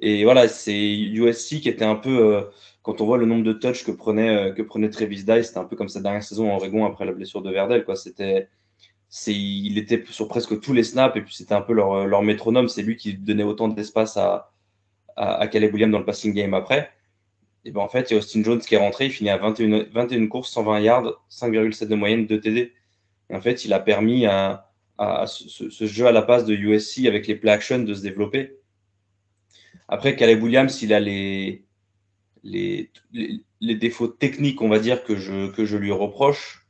Et voilà, c'est USC qui était un peu. Euh, quand on voit le nombre de touches que prenait, euh, que prenait Travis Dye, c'était un peu comme sa dernière saison en Oregon après la blessure de Verdel. Quoi. C'était, il était sur presque tous les snaps et puis c'était un peu leur, métronome. C'est lui qui donnait autant d'espace à, à, Caleb Williams dans le passing game après. Et ben en fait, il y a Austin Jones qui est rentré, il finit à 21, 21 courses, 120 yards, 5,7 de moyenne, 2 TD. Et en fait, il a permis à, à ce, jeu à la passe de USC avec les play action de se développer. Après, Caleb Williams, il a les, défauts techniques, on va dire, que je, que je lui reproche,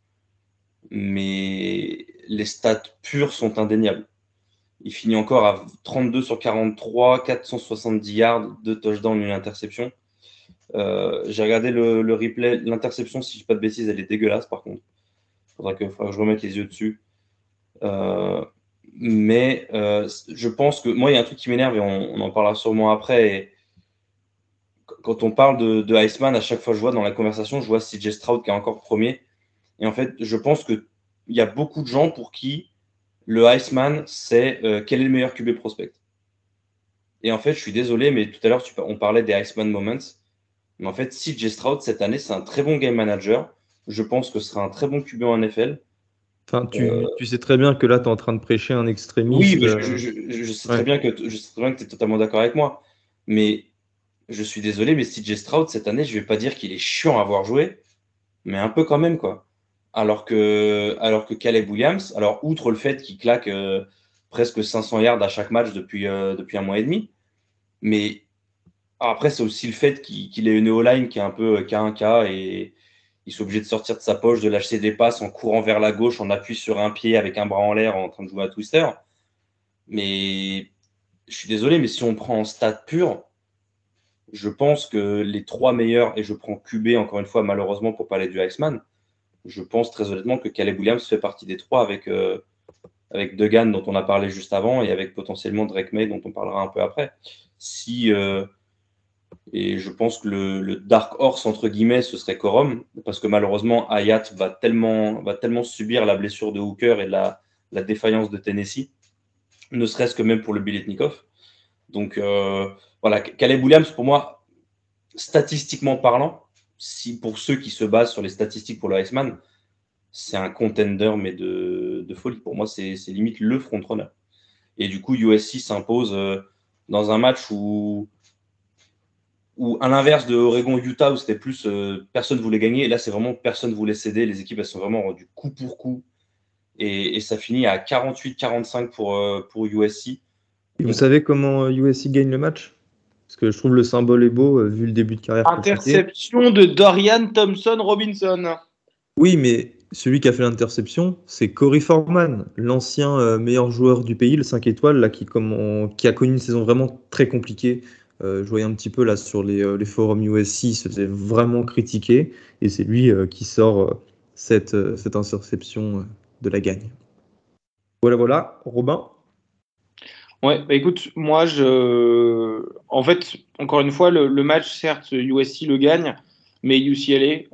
mais les stats pures sont indéniables. Il finit encore à 32 sur 43, 470 yards, 2 touchdowns, une interception. Euh, j'ai regardé le, replay. L'interception, si je ne dis pas de bêtises, elle est dégueulasse par contre. Il faudra que, que, je remette les yeux dessus. Euh, mais euh, je pense que moi, il y a un truc qui m'énerve et on, en parlera sûrement après. Quand on parle de, de, Iceman, à chaque fois je vois dans la conversation, je vois CJ Stroud qui est encore premier. Et en fait, je pense qu'il y a beaucoup de gens pour qui le Iceman, c'est euh, quel est le meilleur QB prospect. Et en fait, je suis désolé, mais tout à l'heure, on parlait des Iceman Moments. Mais en fait, CJ Stroud, cette année, c'est un très bon game manager. Je pense que ce sera un très bon QB en NFL. Enfin, tu, euh, tu, sais très bien que là, tu es en train de prêcher un extrémiste. Oui, je, je, je, sais très bien que, je sais très bien que tu es totalement d'accord avec moi. Mais je suis désolé, mais CJ Stroud, cette année, je ne vais pas dire qu'il est chiant à avoir joué, mais un peu quand même, quoi. Alors que, alors que Caleb Williams, alors outre le fait qu'il claque euh, presque 500 yards à chaque match depuis, euh, depuis un mois et demi, mais après, c'est aussi le fait qu'il ait une O-line qui est un peu K1K et il soit obligé de sortir de sa poche, de lâcher des passes en courant vers la gauche, en appui sur un pied avec un bras en l'air en train de jouer à Twister. Mais je suis désolé, mais si on prend en stade pur, je pense que les trois meilleurs, et je prends QB encore une fois, malheureusement pour parler du Iceman, je pense très honnêtement que Caleb Williams fait partie des trois avec, euh, avec Degan dont on a parlé juste avant et avec potentiellement Drake May dont on parlera un peu après. Si, euh, et je pense que le, Dark Horse, entre guillemets, ce serait Corum, parce que malheureusement, Hayat va tellement, va tellement subir la blessure de Hooker et la, la défaillance de Tennessee, ne serait-ce que même pour le Biletnikov. Donc euh, voilà, Caleb Williams, pour moi, statistiquement parlant, si pour ceux qui se basent sur les statistiques pour le Iceman, c'est un contender, mais de, folie. Pour moi, c'est limite le frontrunner. Et du coup, USC s'impose euh, dans un match où à l'inverse de Oregon-Utah, où c'était plus euh, personne voulait gagner. Et là, c'est vraiment personne voulait céder. Les équipes, elles sont vraiment rendues coup pour coup. Et, ça finit à 48-45 pour, euh, pour USC. vous savez comment USC gagne le match? Parce que je trouve le symbole est beau, euh, vu le début de carrière. Interception de Dorian Thompson Robinson. Oui, mais celui qui a fait l'interception, c'est Corey Foreman, l'ancien meilleur joueur du pays, le 5 étoiles, là, qui, comme qui a connu une saison vraiment très compliquée euh, je voyais un petit peu là sur les, euh, forums USC, c'était vraiment critiqué, et c'est lui euh, qui sort cette, cette interception de la gagne. Voilà, voilà. Robin Ouais, bah écoute, moi, je. En fait, encore une fois, le, match, certes, USC le gagne, mais UCLA,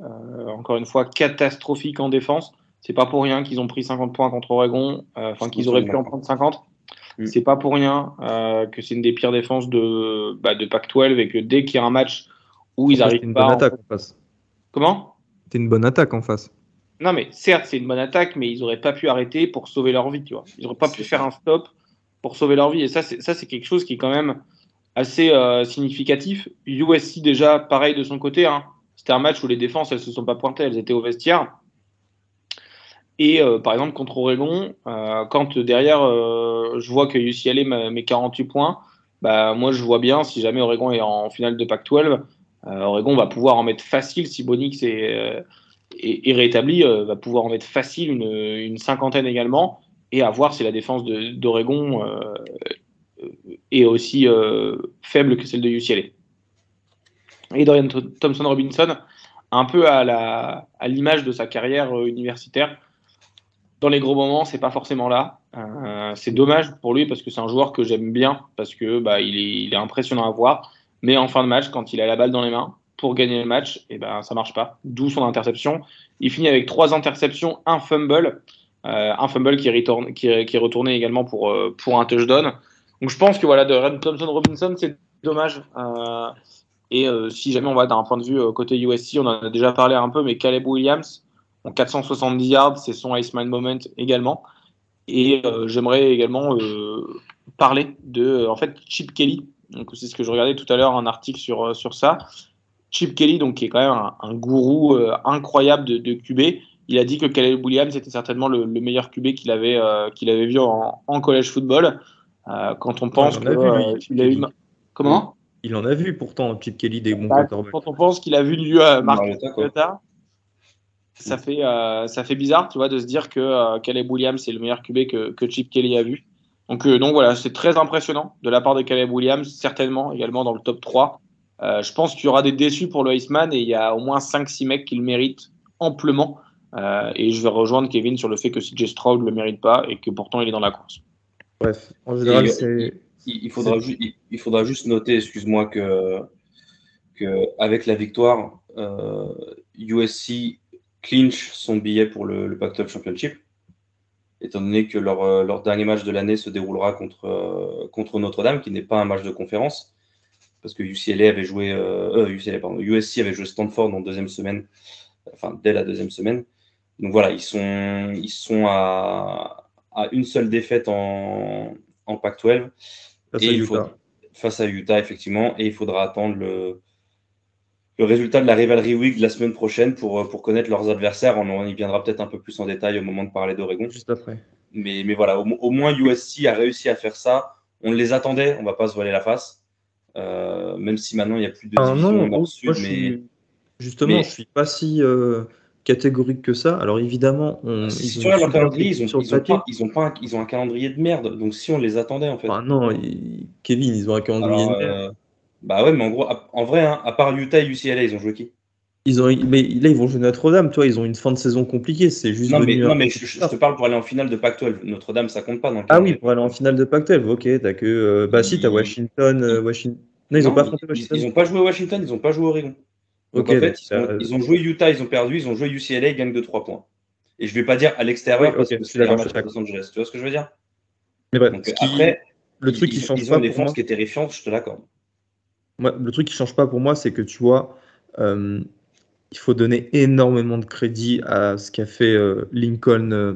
encore une fois, catastrophique en défense. C'est pas pour rien qu'ils ont pris 50 points contre Oregon, enfin qu'ils auraient pu en prendre 50. Mm. C'est pas pour rien euh, que c'est une des pires défenses de, bah, de Pac-12 et que dès qu'il y a un match où ils arrivent une Bonne attaque en face. Comment? C'est une bonne attaque en face. Non, mais certes, c'est une bonne attaque, mais ils n'auraient pas pu arrêter pour sauver leur vie, tu vois. Ils n'auraient pas pu faire un stop pour sauver leur vie. Et ça, c'est quelque chose qui est quand même assez euh, significatif. USC, déjà, pareil de son côté. Hein. C'était un match où les défenses, elles se sont pas pointées, elles étaient au vestiaire. Et euh, par exemple, contre Oregon, euh, quand derrière, je vois que UCLA met 48 points, bah, moi je vois bien, si jamais Oregon est en finale de Pac-12, Oregon va pouvoir en mettre facile, si Bonix est, est, rétabli, va pouvoir en mettre facile une, une, cinquantaine également, et à voir si la défense d'Oregon est aussi faible que celle de UCLA. Et Dorian Thompson-Robinson, un peu à l'image à de sa carrière universitaire, dans les gros moments, c'est pas forcément là. Euh, c'est dommage pour lui parce que c'est un joueur que j'aime bien parce que bah, il, est, impressionnant à voir. Mais en fin de match, quand il a la balle dans les mains pour gagner le match, et eh ben ça marche pas. D'où son interception. Il finit avec trois interceptions, un fumble, euh, un fumble qui, retourne, qui, est retourné également pour, euh, pour un touchdown. Donc je pense que voilà, de Thompson Robinson, c'est dommage. et si jamais on va d'un point de vue côté USC, on en a déjà parlé un peu, mais Caleb Williams, 470 yards, c'est son Iceman Moment également. Et euh, j'aimerais également euh, parler de en fait Chip Kelly. C'est ce que je regardais tout à l'heure un article sur euh, sur ça. Chip Kelly, donc qui est quand même un, gourou incroyable de, de, QB. Il a dit que Caleb Williams était certainement le, meilleur QB qu'il avait qu'il avait vu en, en college football. quand on pense qu'il a eu comment? Il en a vu pourtant Chip Kelly des bons bah, Quand on pense qu'il a vu du Marc ça fait, euh, ça fait bizarre, tu vois, de se dire que euh, Caleb Williams est le meilleur QB que, que Chip Kelly a vu. Donc, euh, donc voilà, c'est très impressionnant de la part de Caleb Williams, certainement également dans le top 3. je pense qu'il y aura des déçus pour le Iceman et il y a au moins 5-6 mecs qui le méritent amplement. Et je vais rejoindre Kevin sur le fait que CJ Stroud ne le mérite pas et que pourtant il est dans la course. Bref, en général, c'est. Il, faudra il, faudra juste noter, excuse-moi, que, que avec la victoire, USC clinch son billet pour le, le Pac-12 Championship, étant donné que leur, euh, leur dernier match de l'année se déroulera contre, euh, contre Notre-Dame, qui n'est pas un match de conférence, parce que UCLA avait joué, euh, UCLA, pardon, USC avait joué Stanford en deuxième semaine, enfin dès la deuxième semaine. Donc voilà, ils sont, ils sont à, à une seule défaite en, en Pac-12. Face, à Utah. face à Utah, effectivement, et il faudra attendre le, le résultat de la Rivalry Week de la semaine prochaine pour, pour connaître leurs adversaires. On, y viendra peut-être un peu plus en détail au moment de parler d'Oregon. Juste après. Mais, mais voilà, au, moins USC a réussi à faire ça. On les attendait, on va pas se voiler la face. Euh, même si maintenant il n'y a plus de ah, non, moi, mais... Justement, je suis pas si euh, catégorique que ça. Alors évidemment, on, ils, ont leur calendrier, ils, ont, ils, ont pas, ils, ont pas un, ils ont un calendrier de merde. Donc si on les attendait en fait. Ah non, Kevin, ils ont un calendrier de merde. Euh, bah ouais, mais en gros, en vrai, hein, à part Utah et UCLA, ils ont joué qui? Ils ont, mais là, ils vont jouer Notre-Dame, toi, ils ont une fin de saison compliquée. C'est juste. Non, mais, non, mais je, te parle pour aller en finale de Pac-12. Notre-Dame, ça compte pas. Dans ah oui, pour aller en finale de Pac-12, ok. T'as que. Euh, bah si, t'as Washington, Washington. Non, ils n'ont pas affronté Washington. Ils n'ont pas joué Washington, ils n'ont pas joué Oregon en fait, ils ont, joué Utah, ils ont perdu, ils ont joué UCLA, ils gagnent de 3 points. Et je ne vais pas dire à l'extérieur parce que c'est un match à Los Angeles. Tu vois ce que je veux dire? Mais après, le truc qui change ils pas. Ont une défense qui est terrifiante, je te l'accorde. le truc qui change pas pour moi, c'est que tu vois, euh, il faut donner énormément de crédit à ce qu'a fait euh, Lincoln, euh,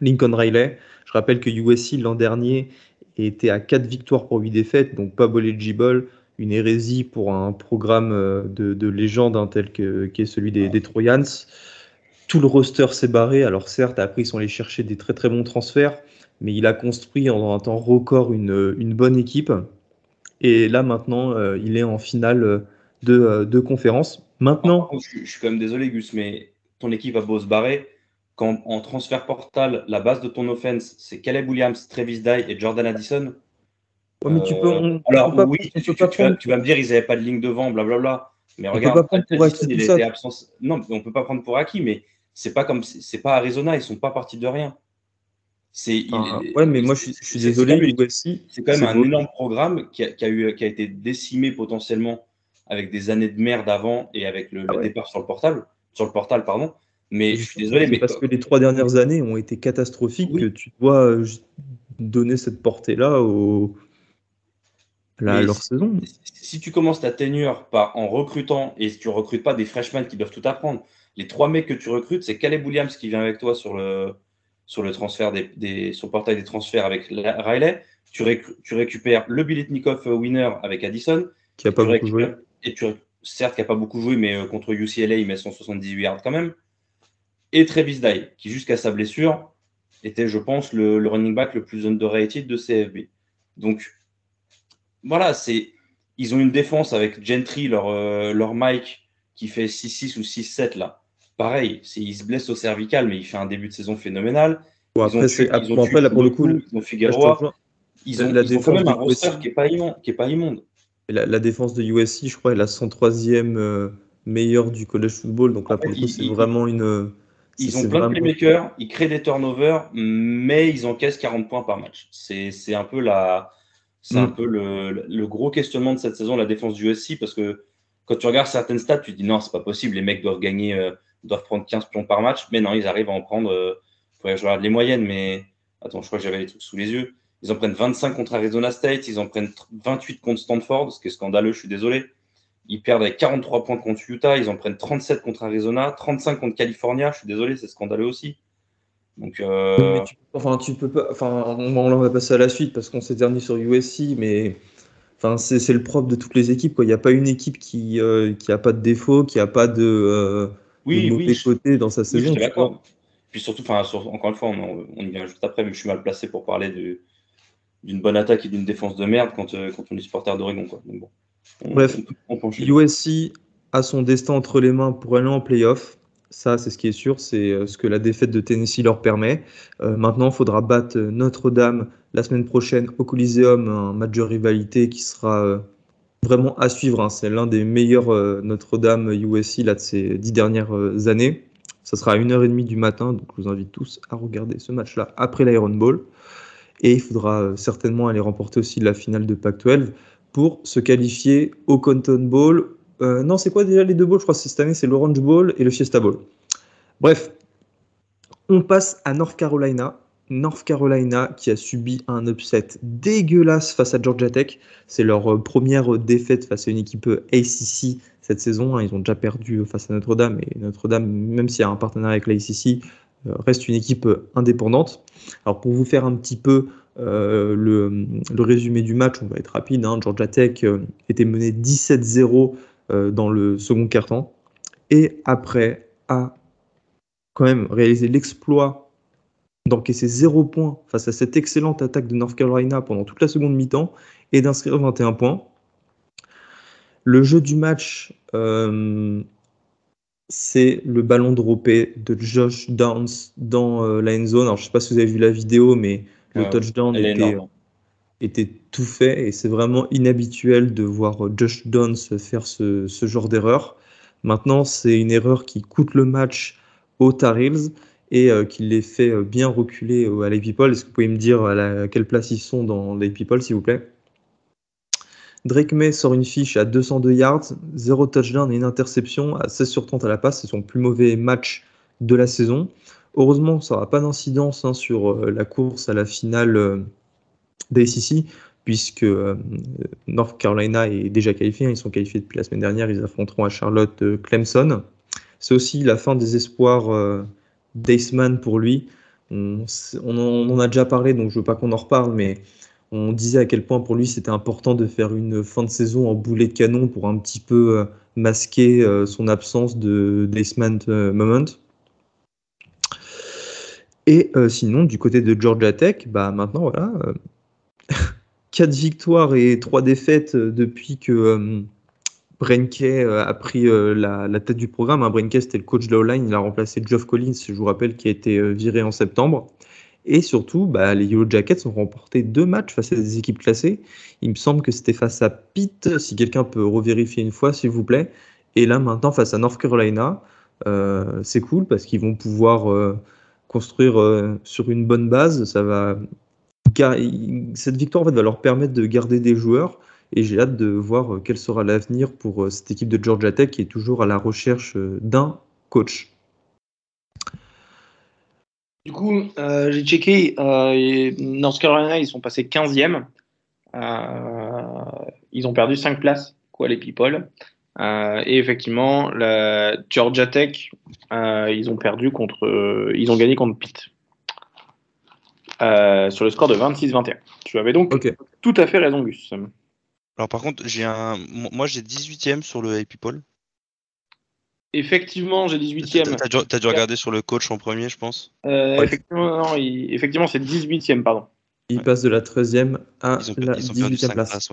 Lincoln Riley. Je rappelle que USC l'an dernier était à 4 victoires pour 8 défaites, donc pas eligible une hérésie pour un programme euh, de, légende hein, tel que, est celui des, des, Trojans. Tout le roster s'est barré. Alors certes, après, ils sont allés chercher des très très bons transferts, mais il a construit en un temps record une, une bonne équipe. Et là, maintenant, euh, il est en finale de, euh, de conférence. Maintenant... je, suis quand même désolé, Gus, mais ton équipe a beau se barrer. Quand en transfert portal, la base de ton offense, c'est Caleb Williams, Travis Dye et Jordan Addison, mais tu peux. Alors, oui, tu, vas, me dire, ils n'avaient pas de ligne devant, blablabla. Mais on regarde, peut pas prendre pour acquis il était Non, on peut pas prendre pour acquis, mais c'est pas comme c'est pas Arizona, ils sont pas partis de rien. C'est. ouais, mais moi je, suis désolé, C'est quand même un énorme programme qui a, eu, qui a été décimé potentiellement avec des années de merde avant et avec le, ah départ sur le portable, sur le portal, pardon. Mais je suis désolé, mais parce que les trois dernières années ont été catastrophiques que tu dois donner cette portée-là aux leur saison. Si tu commences ta tenure par, en recrutant et si tu recrutes pas des freshmen qui doivent tout apprendre, les trois mecs que tu recrutes, c'est Caleb Williams qui vient avec toi sur le, sur le transfert des, sur le portail des transferts avec Riley. Tu, tu récupères le Biletnikov euh, winner avec Addison. Qui a pas beaucoup joué. Et tu, certes, qui n'a pas beaucoup joué, mais euh, contre UCLA, il met 178 yards quand même. Et Travis Dye, qui jusqu'à sa blessure était, je pense, le, le running back le plus underrated de CFB. Donc, voilà, c'est ils ont une défense avec Gentry, leur, euh, leur Mike, qui fait 6-6 ou 6-7 là. Pareil, il se blesse au cervical, mais il fait un début de saison phénoménal. Bon, après, ils ont, ils ont après, là, pour le coup, ils ont Figueroa. Ils ont, la ils ont quand même un roster qui n'est pas, pas immonde. La, la, défense de USC, je crois, est la 103e euh, meilleure du college football. Donc là, pour le coup, c'est vraiment une. Ils ont plein de playmakers, ils créent des turnovers, mais ils encaissent 40 points par match. C'est un peu la, c'est un mm. peu le, gros questionnement de cette saison, la défense du USC, parce que quand tu regardes certaines stats, tu te dis non, c'est pas possible, les mecs doivent gagner, euh, doivent prendre 15 pions par match, mais non, ils arrivent à en prendre. Euh, je regarde les moyennes, mais attends, je crois que j'avais les trucs sous les yeux. Ils en prennent 25 contre Arizona State, ils en prennent 28 contre Stanford, ce qui est scandaleux, je suis désolé. Ils perdent avec 43 points contre Utah, ils en prennent 37 contre Arizona, 35 contre California, je suis désolé, c'est scandaleux aussi. Donc, euh... tu, enfin, tu peux pas. Enfin, on, va passer à la suite parce qu'on s'est dernier sur USC, mais enfin, c'est le propre de toutes les équipes. Quoi. Il n'y a pas une équipe qui euh, qui a pas de défaut, qui a pas de, euh, oui, mauvais côté dans sa saison. d'accord. Puis surtout, enfin, encore une fois, on, on, y vient juste après, mais je suis mal placé pour parler d'une bonne attaque et d'une défense de merde quand, euh, quand on est supporter d'Oregon. Bon, Bref, USC a son destin entre les mains pour aller en playoff. Ça, c'est ce qui est sûr, c'est euh, ce que la défaite de Tennessee leur permet. Euh, maintenant, il faudra battre Notre-Dame la semaine prochaine au Coliseum, un match de rivalité qui sera euh, vraiment à suivre. Hein. C'est l'un des meilleurs Notre-Dame USC là, de ces dix dernières années. Ça sera à 1h30 du matin, donc je vous invite tous à regarder ce match-là après l'Iron Bowl. Et il faudra certainement aller remporter aussi la finale de Pac-12 pour se qualifier au Canton Bowl euh, non, c'est quoi déjà les deux bowls? Je crois que cette année, c'est l'Orange Bowl et le Fiesta Bowl. Bref, on passe à North Carolina. North Carolina qui a subi un upset dégueulasse face à Georgia Tech. C'est leur euh, première défaite face à une équipe euh, ACC cette saison. Hein. Ils ont déjà perdu face à Notre-Dame. Et Notre-Dame, même s'il y a un partenariat avec l'ACC, reste une équipe indépendante. Alors pour vous faire un petit peu le, résumé du match, on va être rapide. Hein. Georgia Tech était mené 17-0 dans le second quart-temps. Et après, a quand même réalisé l'exploit d'encaisser zéro point face à cette excellente attaque de North Carolina pendant toute la seconde mi-temps et d'inscrire 21 points. Le jeu du match, euh, c'est le ballon droppé de Josh Downs dans euh, la end zone. Alors, je ne sais pas si vous avez vu la vidéo, mais le touchdown était, tout fait et c'est vraiment inhabituel de voir Josh Downs faire ce, genre d'erreur. Maintenant, c'est une erreur qui coûte le match aux Tar Heels et euh, qui les fait bien reculer à les People. Est-ce que vous pouvez me dire à, quelle place ils sont dans les People, s'il vous plaît? Drake May sort une fiche à 202 yards, 0 touchdown et une interception à 16 sur 30 à la passe. C'est son plus mauvais match de la saison. Heureusement, ça n'aura pas d'incidence hein, sur euh, la course à la finale euh, d'ACC, puisque euh, North Carolina est déjà qualifié. Hein. ils sont qualifiés depuis la semaine dernière. Ils affronteront à Charlotte Clemson. C'est aussi la fin des espoirs d'Aceman pour lui. On, en a déjà parlé, donc je ne veux pas qu'on en reparle, mais on disait à quel point pour lui c'était important de faire une fin de saison en boulet de canon pour un petit peu euh, masquer euh, son absence de Daceman euh, Moment. Et sinon, du côté de Georgia Tech, bah maintenant voilà, 4 victoires et 3 défaites depuis que Brenke a pris la, tête du programme. Hein, c'était le coach de la line il a remplacé Geoff Collins, je vous rappelle, qui a été viré en septembre. Et surtout, bah, les Yellow Jackets ont remporté deux matchs face à des équipes classées. Il me semble que c'était face à Pitt, si quelqu'un peut revérifier une fois, s'il vous plaît. Et là, maintenant, face à North Carolina, euh, c'est cool parce qu'ils vont pouvoir euh, construire euh, sur une bonne base. Ça va... Cette victoire va leur permettre de garder des joueurs. Et j'ai hâte de voir quel sera l'avenir pour cette équipe de Georgia Tech qui est toujours à la recherche d'un coach. Du coup, euh, j'ai checké, euh, North Carolina, ils sont passés 15e. Euh, ils ont perdu 5 places, quoi, les people. Euh, et effectivement, la Georgia Tech, ils ont perdu contre. ils ont gagné contre Pitt. Sur le score de 26-21. Tu avais donc tout à fait raison, Gus. Alors, par contre, j'ai un. Moi, j'ai 18e sur le People. Effectivement, j'ai 18e. T'as dû, regarder sur le coach en premier, je pense euh, Effectivement, effectivement c'est 18e, pardon. Il passe de la 13e à la 18e place.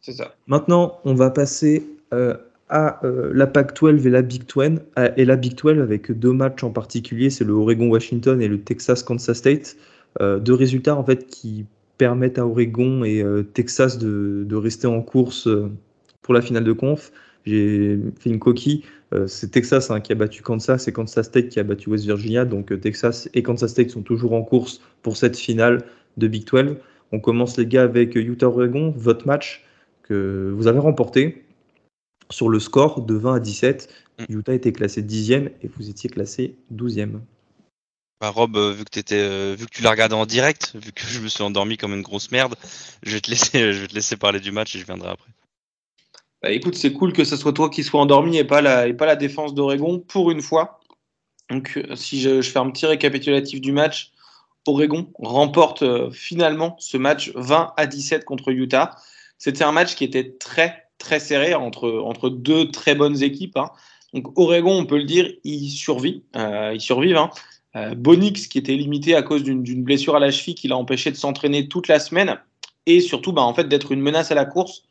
C'est ça. Maintenant, on va passer euh, à euh, la Pac-12 et la Big 12. et la Big 12 avec deux matchs en particulier, c'est le Oregon-Washington et le Texas-Kansas State. Deux résultats en fait qui permettent à Oregon et Texas de, de, rester en course pour la finale de conf. J'ai fait une coquille. Euh, c'est Texas hein, qui a battu Kansas et Kansas State qui a battu West Virginia. Donc euh, Texas et Kansas State sont toujours en course pour cette finale de Big 12. On commence les gars avec Utah Oregon, votre match que vous avez remporté sur le score de 20 à 17. Mm. Utah était classé 10e et vous étiez classé 12e. Bah Rob, euh, vu que, étais, vu que tu l'as regardé en direct, vu que je me suis endormi comme une grosse merde, je vais te laisser, je vais te laisser parler du match et je viendrai après. Bah, écoute, c'est cool que ce soit toi qui sois endormi et pas la, et pas la défense d'Oregon pour une fois. Donc, euh, si je, fais un petit récapitulatif du match, Oregon remporte euh, finalement ce match 20 à 17 contre Utah. C'était un match qui était très, très serré entre, entre deux très bonnes équipes. Hein. Donc, Oregon, on peut le dire, il survit. Euh, ils survivent. Hein. Bonix, qui était limité à cause d'une blessure à la cheville qui l'a empêché de s'entraîner toute la semaine et surtout bah, en fait, d'être une menace à la course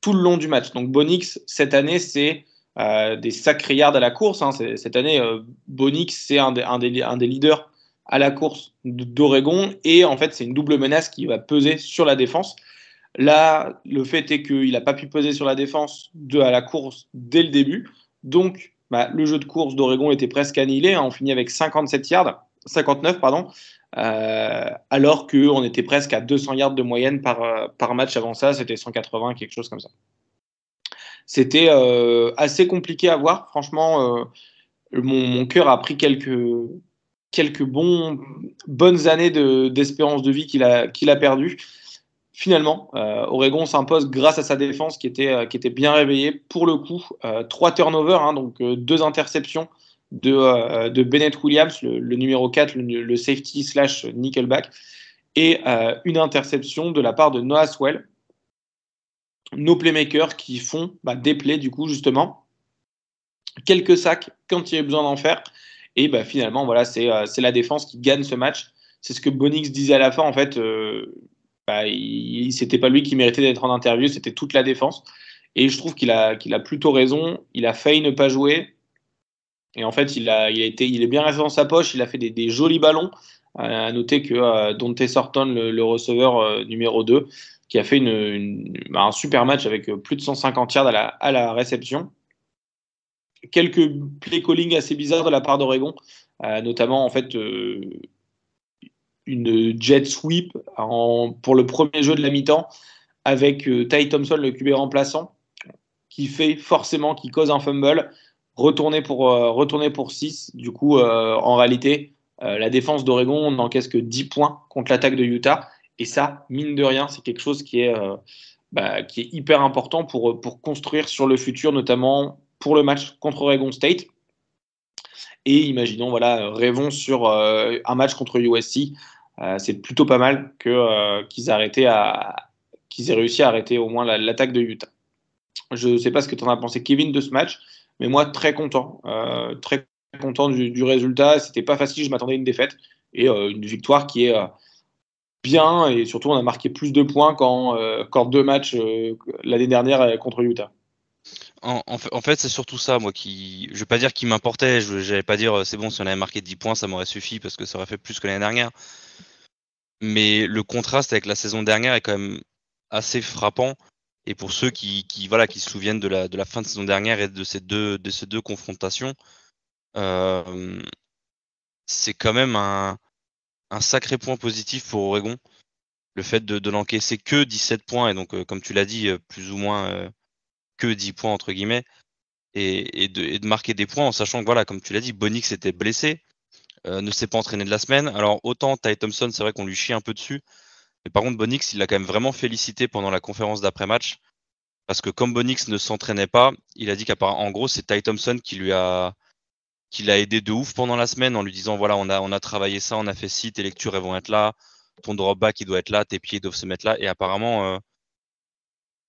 tout le long du match. Donc Bonix, cette année, c'est euh, des sacrés yards à la course. Hein. Cette année, euh, Bonix, c'est un, un, des, un des leaders à la course d'Oregon. Et en fait, c'est une double menace qui va peser sur la défense. Là, le fait est qu'il n'a pas pu peser sur la défense de, à la course dès le début. Donc, bah, le jeu de course d'Oregon était presque annihilé. Hein. On finit avec 57 yards, 59, pardon. Euh, alors qu'on était presque à 200 yards de moyenne par, euh, par match avant ça, c'était 180, quelque chose comme ça. C'était euh, assez compliqué à voir, franchement, mon, cœur a pris quelques, bonnes années d'espérance de, vie qu'il a, qu'il a perdu. Finalement, Oregon s'impose grâce à sa défense qui était, qui était bien réveillée. Pour le coup, trois turnovers, hein, donc deux interceptions, de, euh, Bennett Williams, le, numéro 4, le, safety slash nickelback, et euh, une interception de la part de Noah Swell. nos playmakers qui font bah, des plays, du coup, justement. Quelques sacs quand il y a besoin d'en faire. Et bah, finalement, voilà, c'est la défense qui gagne ce match. C'est ce que Bonix disait à la fin, en fait. Bah, c'était pas lui qui méritait d'être en interview, c'était toute la défense. Et je trouve qu'il a, a plutôt raison. Il a failli ne pas jouer. Et en fait, il, a, il, a été, il est bien resté dans sa poche. Il a fait des, jolis ballons. Euh, à noter que euh, Dante Sorton, le, receveur euh, numéro 2, qui a fait bah, un super match avec plus de 150 yards à la, à la réception. Quelques play calling assez bizarres de la part d'Oregon, notamment en fait une jet sweep pour le premier jeu de la mi-temps avec euh, Ty Thompson, le QB remplaçant, qui fait forcément, qui cause un fumble, retourner pour, euh, pour 6. Du coup, euh, en réalité, la défense d'Oregon n'encaisse que 10 points contre l'attaque de Utah. Et ça, mine de rien, c'est quelque chose qui est, bah, qui est hyper important pour, pour construire sur le futur, notamment pour le match contre Oregon State. Et imaginons, voilà, rêvons sur un match contre USC euh, c'est plutôt pas mal que, euh, qu'ils aient réussi à arrêter au moins l'attaque de Utah. Je ne sais pas ce que tu en as pensé, Kevin, de ce match, mais moi, très content. Euh, très content du, du résultat. C'était pas facile, je m'attendais à une défaite. Et une victoire qui est bien. Et surtout, on a marqué plus de points qu'en, deux matchs l'année dernière contre Utah. En, fait, c'est surtout ça, moi, qui. Je vais pas dire qui m'importait. Je n'allais pas dire c'est bon, si on avait marqué 10 points, ça m'aurait suffi parce que ça aurait fait plus que l'année dernière mais le contraste avec la saison dernière est quand même assez frappant. Et pour ceux qui, voilà, qui se souviennent de la, de la fin de saison dernière et de ces deux, de ces deux confrontations, euh, c'est quand même un, un, sacré point positif pour Oregon. Le fait de, de l'encaisser que 17 points, et donc, euh, comme tu l'as dit, euh, plus ou moins que 10 points, entre guillemets, et, et, de, de, marquer des points en sachant que, voilà, comme tu l'as dit, Bonix était blessé. Euh, ne s'est pas entraîné de la semaine. Alors autant Ty Thompson, c'est vrai qu'on lui chie un peu dessus. Mais par contre, Bonix, il l'a quand même vraiment félicité pendant la conférence d'après-match. Parce que comme Bonix ne s'entraînait pas, il a dit qu'en gros, c'est Ty Thompson qui lui a qui l'a aidé de ouf pendant la semaine en lui disant voilà, on a, on a travaillé ça, on a fait ci, tes lectures elles vont être là, ton drop back il doit être là, tes pieds doivent se mettre là. Et apparemment, euh,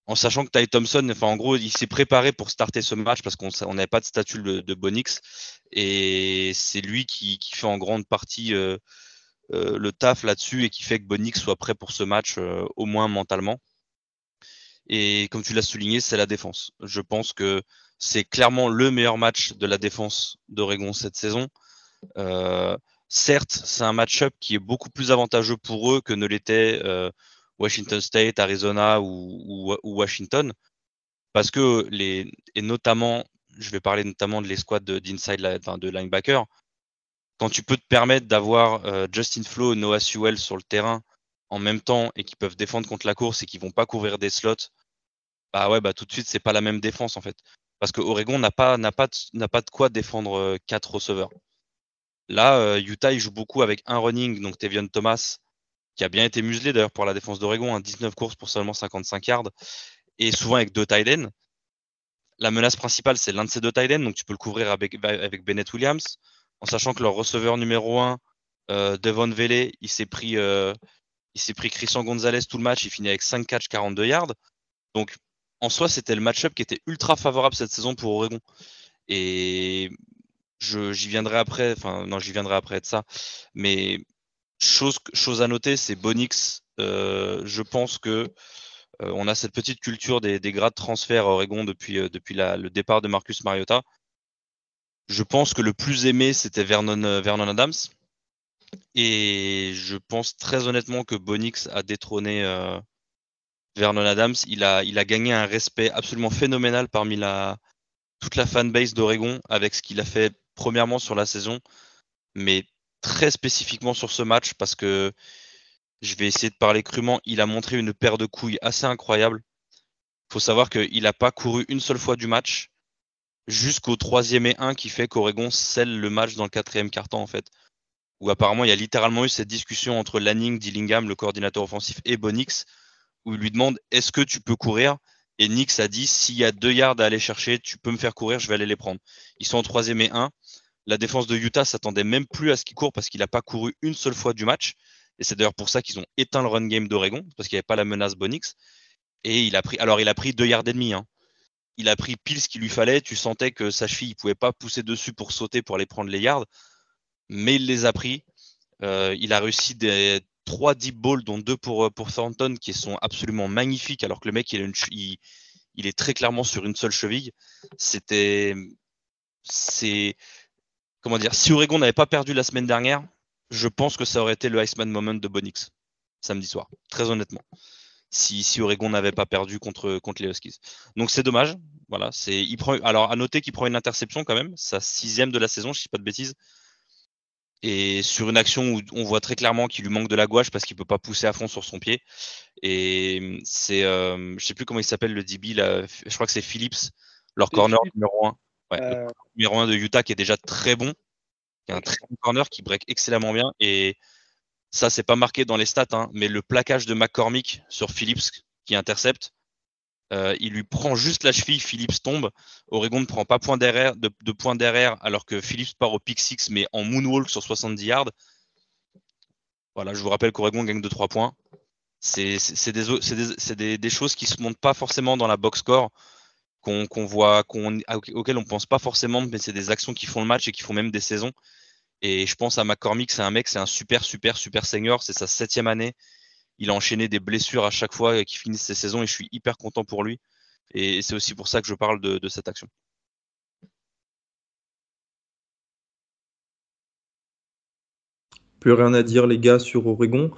en sachant que Ty Thompson, enfin en gros, il s'est préparé pour starter ce match parce qu'on n'avait pas de statut de, de Bonix et c'est lui qui, fait en grande partie euh, euh, le taf là-dessus et qui fait que Bonix soit prêt pour ce match euh, au moins mentalement. Et comme tu l'as souligné, c'est la défense. Je pense que c'est clairement le meilleur match de la défense d'Oregon cette saison. certes, c'est un match-up qui est beaucoup plus avantageux pour eux que ne l'était Washington State, Arizona ou, Washington, parce que les et notamment, je vais parler notamment de les squads d'inside de, linebacker. Quand tu peux te permettre d'avoir euh, Justin Flo, Noah Sewell sur le terrain en même temps et qui peuvent défendre contre la course et qui vont pas couvrir des slots, bah ouais, bah tout de suite c'est pas la même défense en fait, parce que Oregon n'a pas n'a pas n'a pas de quoi défendre euh, quatre receveurs. Là, euh, Utah il joue beaucoup avec un running, donc Tevion Thomas qui a bien été muselé d'ailleurs pour la défense d'Oregon, hein, 19 courses pour seulement 55 yards, et souvent avec deux tight ends. La menace principale, c'est l'un de ces deux tight ends, donc tu peux le couvrir avec, Bennett Williams, en sachant que leur receveur numéro 1, euh, Devon Vele, il s'est pris, euh, il s'est pris Christian Gonzalez tout le match, il finit avec 5 catches, 42 yards. Donc en soi, c'était le match-up qui était ultra favorable cette saison pour Oregon. Et j'y viendrai après, enfin non, j'y viendrai après de ça. Mais Chose, à noter, c'est Bonix. Euh, je pense que euh, on a cette petite culture des, des grades de transfert à Oregon depuis, euh, depuis le départ de Marcus Mariota. Je pense que le plus aimé, c'était Vernon, Vernon Adams. Et je pense très honnêtement que Bonix a détrôné Vernon Adams. Il a, il a gagné un respect absolument phénoménal parmi la, toute la fanbase d'Oregon avec ce qu'il a fait premièrement sur la saison, mais très spécifiquement sur ce match parce que je vais essayer de parler crûment. Il a montré une paire de couilles assez incroyable. Il faut savoir qu'il n'a pas couru une seule fois du match jusqu'au troisième et un qui fait qu'Oregon scelle le match dans le quatrième carton en fait. Où apparemment il y a littéralement eu cette discussion entre Lanning, Dillingham, le coordinateur offensif, et Bonix, où il lui demande est-ce que tu peux courir? Et Nix a dit s'il y a deux yards à aller chercher, tu peux me faire courir, je vais aller les prendre. Ils sont en troisième et un. La défense de Utah s'attendait même plus à ce qu'il court parce qu'il n'a pas couru une seule fois du match. Et c'est d'ailleurs pour ça qu'ils ont éteint le run game d'Oregon, parce qu'il n'y avait pas la menace Bonix. Et il a pris, alors il a pris deux yards et demi. Hein. Il a pris pile ce qu'il lui fallait. Tu sentais que sa cheville, il pouvait pas pousser dessus pour sauter pour aller prendre les yards, mais il les a pris. Euh, il a réussi des trois deep balls, dont deux pour, euh, pour Thornton, qui sont absolument magnifiques, alors que le mec, il, il est très clairement sur une seule cheville. C'était, c'est, comment dire, si Oregon n'avait pas perdu la semaine dernière, je pense que ça aurait été le Iceman Moment de Bonix samedi soir, très honnêtement. Si, si Oregon n'avait pas perdu contre, contre les Huskies. Donc c'est dommage. Voilà, c'est, il prend, alors à noter qu'il prend une interception quand même, sa sixième de la saison, je ne dis pas de bêtises. Et sur une action où on voit très clairement qu'il lui manque de la gouache parce qu'il peut pas pousser à fond sur son pied. Et c'est, euh, je sais plus comment il s'appelle le DB, là, je crois que c'est Phillips, leur corner numéro 1. Ouais, euh. numéro 1 de Utah qui est déjà très bon. Qui a un très bon corner qui break excellemment bien. Et ça, c'est pas marqué dans les stats, hein, mais le plaquage de McCormick sur Phillips qui intercepte, euh, il lui prend juste la cheville, Phillips tombe. Oregon ne prend pas point derrière, de, de point derrière, alors que Phillips part au pick 6, mais en moonwalk sur 70 yards. Voilà, je vous rappelle qu'Oregon gagne de 3 points. C'est des, des, choses qui ne se montrent pas forcément dans la box score, qu'on voit, auxquelles on ne pense pas forcément, mais c'est des actions qui font le match et qui font même des saisons. Et je pense à McCormick, c'est un mec, c'est un super, super, super senior. C'est sa septième année il a enchaîné des blessures à chaque fois qui finissent ses saisons et je suis hyper content pour lui. Et c'est aussi pour ça que je parle de, cette action. Plus rien à dire les gars sur Oregon.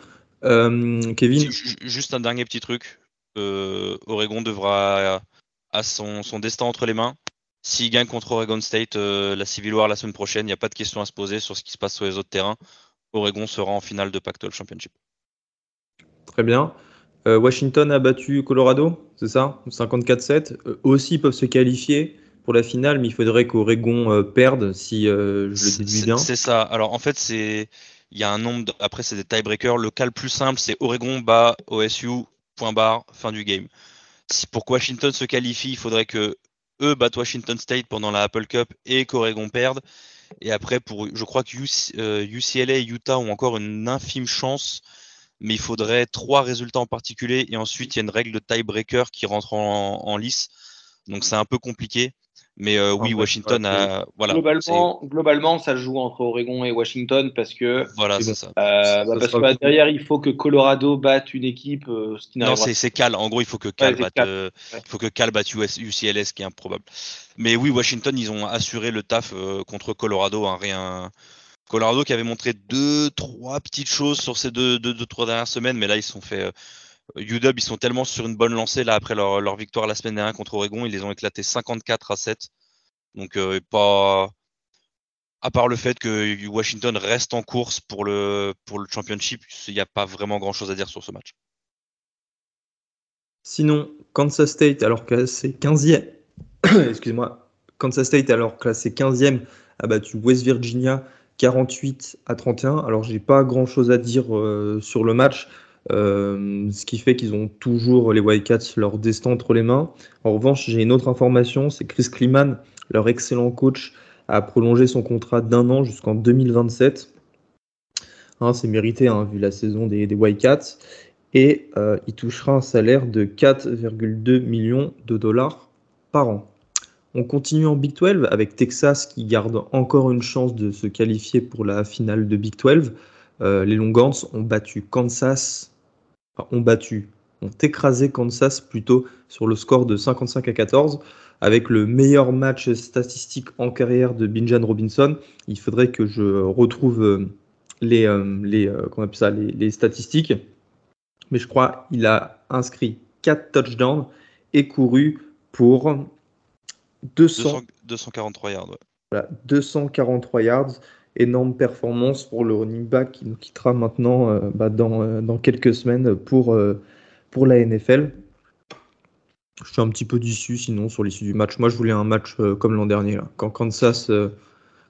Euh, Kevin Juste un dernier petit truc. Euh, Oregon devra à son, destin entre les mains. S'il gagne contre Oregon State euh, la Civil War la semaine prochaine, il n'y a pas de question à se poser sur ce qui se passe sur les autres terrains. Oregon sera en finale de Pac-12 Championship. Très bien. Euh, Washington a battu Colorado, c'est ça? 54-7. Euh, aussi, ils peuvent se qualifier pour la finale, mais il faudrait qu'Oregon perde si je le déduis bien. C'est ça. Alors, en fait, c'est il y a un nombre. Après, c'est des tiebreakers. Le cas le plus simple, c'est Oregon bat OSU, point barre, fin du game. Pour que Washington se qualifie, il faudrait que eux battent Washington State pendant la Apple Cup et qu'Oregon perde. Et après, pour, je crois que UCLA et Utah ont encore une infime chance mais il faudrait trois résultats en particulier et ensuite il y a une règle de tiebreaker qui rentre en, lice. Donc c'est un peu compliqué. Mais euh, oui, Washington a. Voilà, globalement, globalement, ça joue entre Oregon et Washington parce que. Voilà, c'est ça. Euh, bah, parce que derrière, il faut que Colorado batte une équipe. Euh, non, c'est Cal. En gros, il faut que Cal batte, il faut que Cal batte UCLS, ce qui est improbable. Mais oui, Washington, ils ont assuré le taf contre Colorado. Hein, rien, Colorado qui avait montré deux, trois petites choses sur ces deux, deux, trois dernières semaines, mais là ils sont fait. UW, ils sont tellement sur une bonne lancée là après leur, victoire la semaine dernière contre Oregon, ils les ont éclatés 54 à 7. Donc euh, pas à part le fait que Washington reste en course pour le, pour le championship, il n'y a pas vraiment grand chose à dire sur ce match. Sinon, Kansas State, alors classé 15e, excusez-moi, Kansas State, alors classé 15e, a battu West Virginia 48 à 31. Alors, j'ai pas grand chose à dire euh, sur le match. Euh, ce qui fait qu'ils ont toujours les Wildcats leur destin entre les mains. En revanche, j'ai une autre information, c'est Chris Kliman, leur excellent coach, a prolongé son contrat d'un an jusqu'en 2027. Hein, c'est mérité hein, vu la saison des, des Wildcats. Et euh, il touchera un salaire de 4,2 millions de dollars par an. On continue en Big 12 avec Texas qui garde encore une chance de se qualifier pour la finale de Big 12. Euh, les Longhorns ont battu Kansas, ont battu, ont écrasé Kansas plutôt sur le score de 55 à 14 avec le meilleur match statistique en carrière de Binjan Robinson. Il faudrait que je retrouve euh, les, euh, les, ça, les, les statistiques. Mais je crois qu'il a inscrit 4 touchdowns et couru pour 243 yards. 243 yards. Énorme performance pour le running back qui nous quittera maintenant euh, bah, dans, euh, dans, quelques semaines pour, euh, pour la NFL. Je suis un petit peu déçu sinon sur l'issue du match. Moi, je voulais un match comme l'an dernier. Là. Quand Kansas,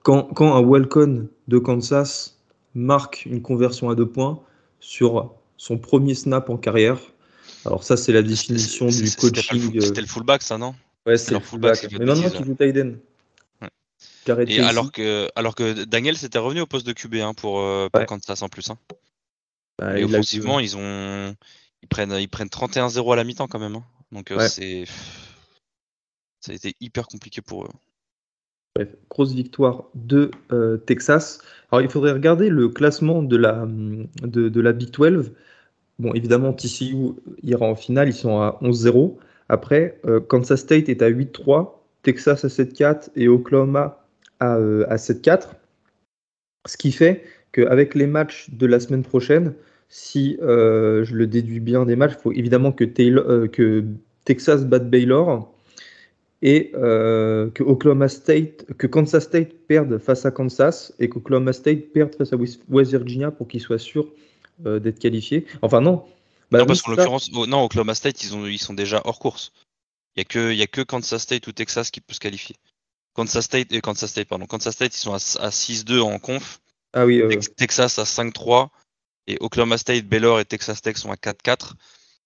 quand, quand, un Welcome de Kansas marque une conversion à deux points sur son premier snap en carrière. Alors ça, c'est la définition du coaching. C'était le fullback, ça, non? Ouais, c'est leur fullback. Mais maintenant, tu joues Tiden. Et alors que, alors que Daniel s'était revenu au poste de QB 1 pour, euh, pour Kansas en plus. Hein. Bah, et offensivement, ils ont, ils prennent, ils prennent 31-0 à la mi-temps quand même. Hein. Donc c'est. Ça a été hyper compliqué pour eux. Bref, grosse victoire de Texas. Alors il faudrait regarder le classement de la, de, de la Big 12. Bon, évidemment, TCU ira en finale, ils sont à 11-0. Après, euh, Kansas State est à 8-3, Texas à 7-4 et Oklahoma à, 7-4. Euh, Ce qui fait qu'avec les matchs de la semaine prochaine, si euh, je le déduis bien des matchs, il faut évidemment que, que Texas batte Baylor et que Oklahoma State, que Kansas State perde face à Kansas et qu'Oklahoma State perde face à West Virginia pour qu'ils soient sûrs euh, d'être qualifiés. Enfin, non. Bah, non, parce qu'en l'occurrence, non, Oklahoma State, ils, ont, ils sont déjà hors course. Il n'y a, que, y a que Kansas State ou Texas qui peut se qualifier. Kansas State, et euh, Kansas State, pardon. Kansas State, ils sont à, 6-2 en conf. Ah oui, Texas à 5-3. Et Oklahoma State, Baylor et Texas Tech sont à 4-4.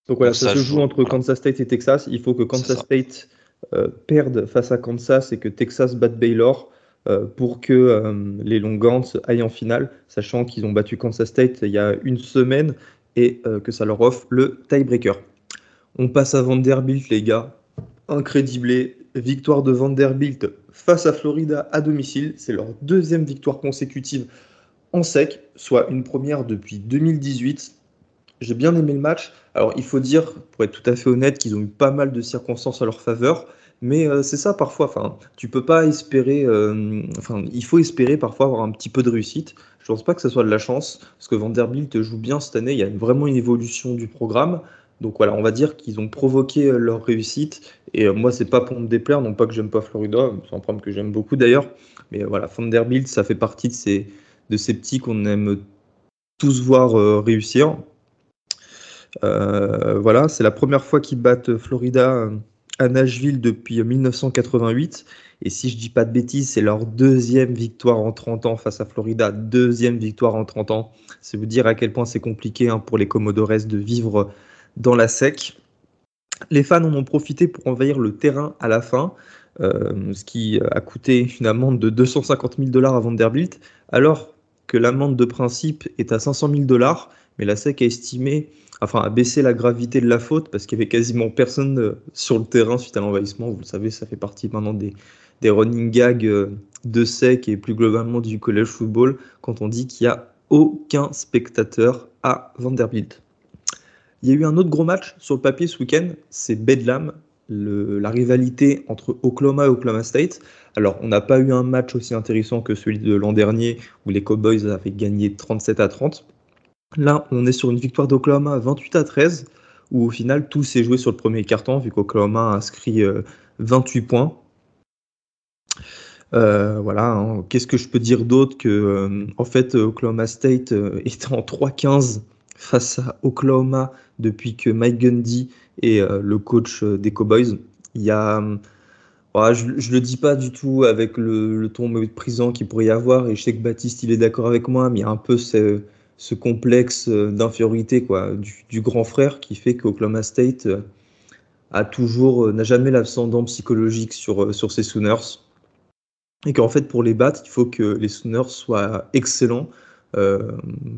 Donc voilà, ça, se joue, entre Kansas State et Texas. Il faut que Kansas State euh, perde face à Kansas et que Texas batte Baylor. Euh, pour que les Longans aillent en finale, sachant qu'ils ont battu Kansas State il y a une semaine et que ça leur offre le tiebreaker. On passe à Vanderbilt, les gars. Incrédiblé. Victoire de Vanderbilt face à Florida à domicile. C'est leur deuxième victoire consécutive en sec, soit une première depuis 2018. J'ai bien aimé le match. Alors, il faut dire, pour être tout à fait honnête, qu'ils ont eu pas mal de circonstances à leur faveur. Mais euh, c'est ça parfois. Enfin, tu peux pas espérer. Euh, il faut espérer parfois avoir un petit peu de réussite. Je pense pas que ce soit de la chance, parce que Vanderbilt joue bien cette année. Il y a vraiment une évolution du programme. Donc voilà, on va dire qu'ils ont provoqué euh, leur réussite. Et moi, c'est pas pour me déplaire, non pas que j'aime pas Florida, c'est un problème que j'aime beaucoup d'ailleurs. Mais voilà, Vanderbilt, ça fait partie de ces, de ces petits qu'on aime tous voir réussir. voilà, c'est la première fois qu'ils battent Florida à Nashville depuis 1988. Et si je dis pas de bêtises, c'est leur deuxième victoire en 30 ans face à Florida. Deuxième victoire en 30 ans. C'est vous dire à quel point c'est compliqué hein, pour les Commodores de vivre dans la sec. Les fans en ont profité pour envahir le terrain à la fin, euh, ce qui a coûté une amende de 250 000 dollars à Vanderbilt, alors que l'amende de principe est à 500 000 dollars, mais la SEC a estimé enfin à baisser la gravité de la faute parce qu'il y avait quasiment personne euh, sur le terrain suite à l'envahissement. Vous le savez, ça fait partie maintenant des, des running gags euh, de sec et plus globalement du college football quand on dit qu'il n'y a aucun spectateur à Vanderbilt. Il y a eu un autre gros match sur le papier ce week-end, c'est Bedlam, la rivalité entre Oklahoma et Oklahoma State. Alors, on n'a pas eu un match aussi intéressant que celui de l'an dernier où les Cowboys avaient gagné 37 à 30. Là, on est sur une victoire d'Oklahoma 28 à 13, où au final tout s'est joué sur le premier carton, vu qu'Oklahoma a inscrit 28 euh, points. Euh, voilà, hein. qu'est-ce que je peux dire d'autre que euh, en fait Oklahoma State est en 3-15 face à Oklahoma depuis que Mike Gundy est le coach des Cowboys. Il y a je, ne le dis pas du tout avec le, ton méprisant qu'il pourrait y avoir, et je sais que Baptiste il est d'accord avec moi, mais il y a un peu ce, ce complexe euh, d'infériorité quoi du, grand frère qui fait qu'Oklahoma State euh, a toujours euh, n'a jamais l'ascendant psychologique sur sur ses Sooners et qu'en fait pour les battre il faut que les Sooners soient excellents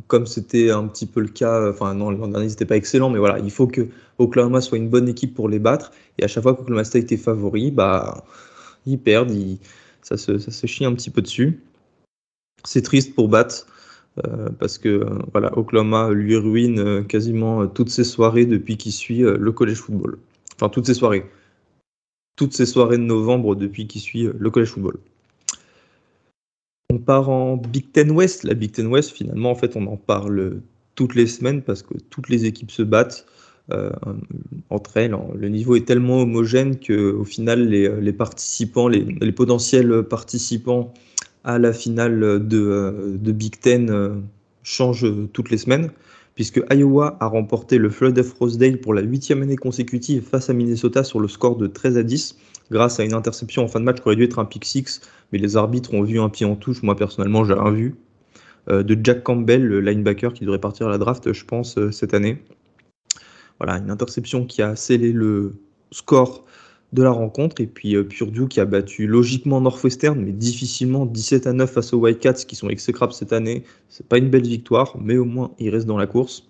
comme c'était un petit peu le cas enfin non l'an dernier c'était pas excellent mais voilà il faut que Oklahoma soit une bonne équipe pour les battre et à chaque fois qu'Oklahoma State est favori bah ils perdent ça se chie un petit peu dessus c'est triste pour battre euh, parce que euh, voilà, Oklahoma lui ruine euh, quasiment toutes ses soirées depuis qu'il suit le college football. Enfin, toutes ses soirées. Toutes ses soirées de novembre depuis qu'il suit le college football. On part en Big Ten West. La Big Ten West, finalement, en fait, on en parle toutes les semaines parce que toutes les équipes se battent entre elles. Le niveau est tellement homogène qu'au final, les, participants, les, potentiels participants à la finale de, euh, de Big Ten euh, change toutes les semaines, puisque Iowa a remporté le Flood of Rosedale pour la huitième année consécutive face à Minnesota sur le score de 13 à 10, grâce à une interception en fin de match qui aurait dû être un pick six, mais les arbitres ont vu un pied en touche. Moi personnellement, j'ai rien vu. Euh, de Jack Campbell, le linebacker qui devrait partir à la draft, je pense, cette année. Voilà, une interception qui a scellé le score de la rencontre. Et puis euh, Purdue qui a battu logiquement Northwestern, mais difficilement 17 à 9 face aux White Cats qui sont exécrables cette année. C'est pas une belle victoire, mais au moins ils restent dans la course.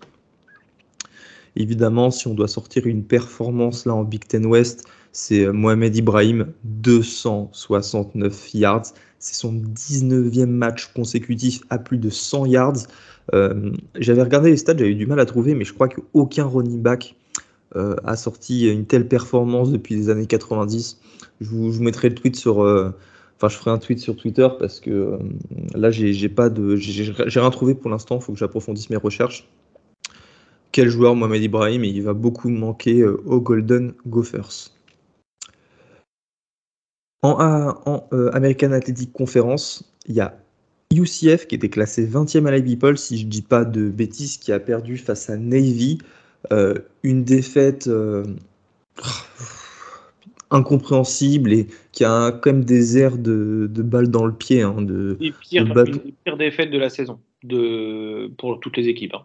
Évidemment, si on doit sortir une performance là en Big Ten West, c'est Mohamed Ibrahim, 269 yards. C'est son 19e match consécutif à plus de 100 yards. Euh, j'avais regardé les stats, j'avais du mal à trouver, mais je crois qu'aucun running back euh, a sorti une telle performance depuis les années 90. Je vous, mettrai le tweet sur. Euh, enfin, je ferai un tweet sur Twitter parce que là, j'ai pas de, j'ai rien trouvé pour l'instant. Il faut que j'approfondisse mes recherches. Quel joueur Mohamed Ibrahim? Il va beaucoup manquer aux Golden Gophers. En, en American Athletic Conference, il y a UCF qui était classé 20e à la People, si je dis pas de bêtises, qui a perdu face à Navy. Euh, une défaite euh, incompréhensible et qui a quand même des airs de, de balles dans le pied. Hein, de, pire, une des pires défaites de la saison de, pour toutes les équipes. Hein.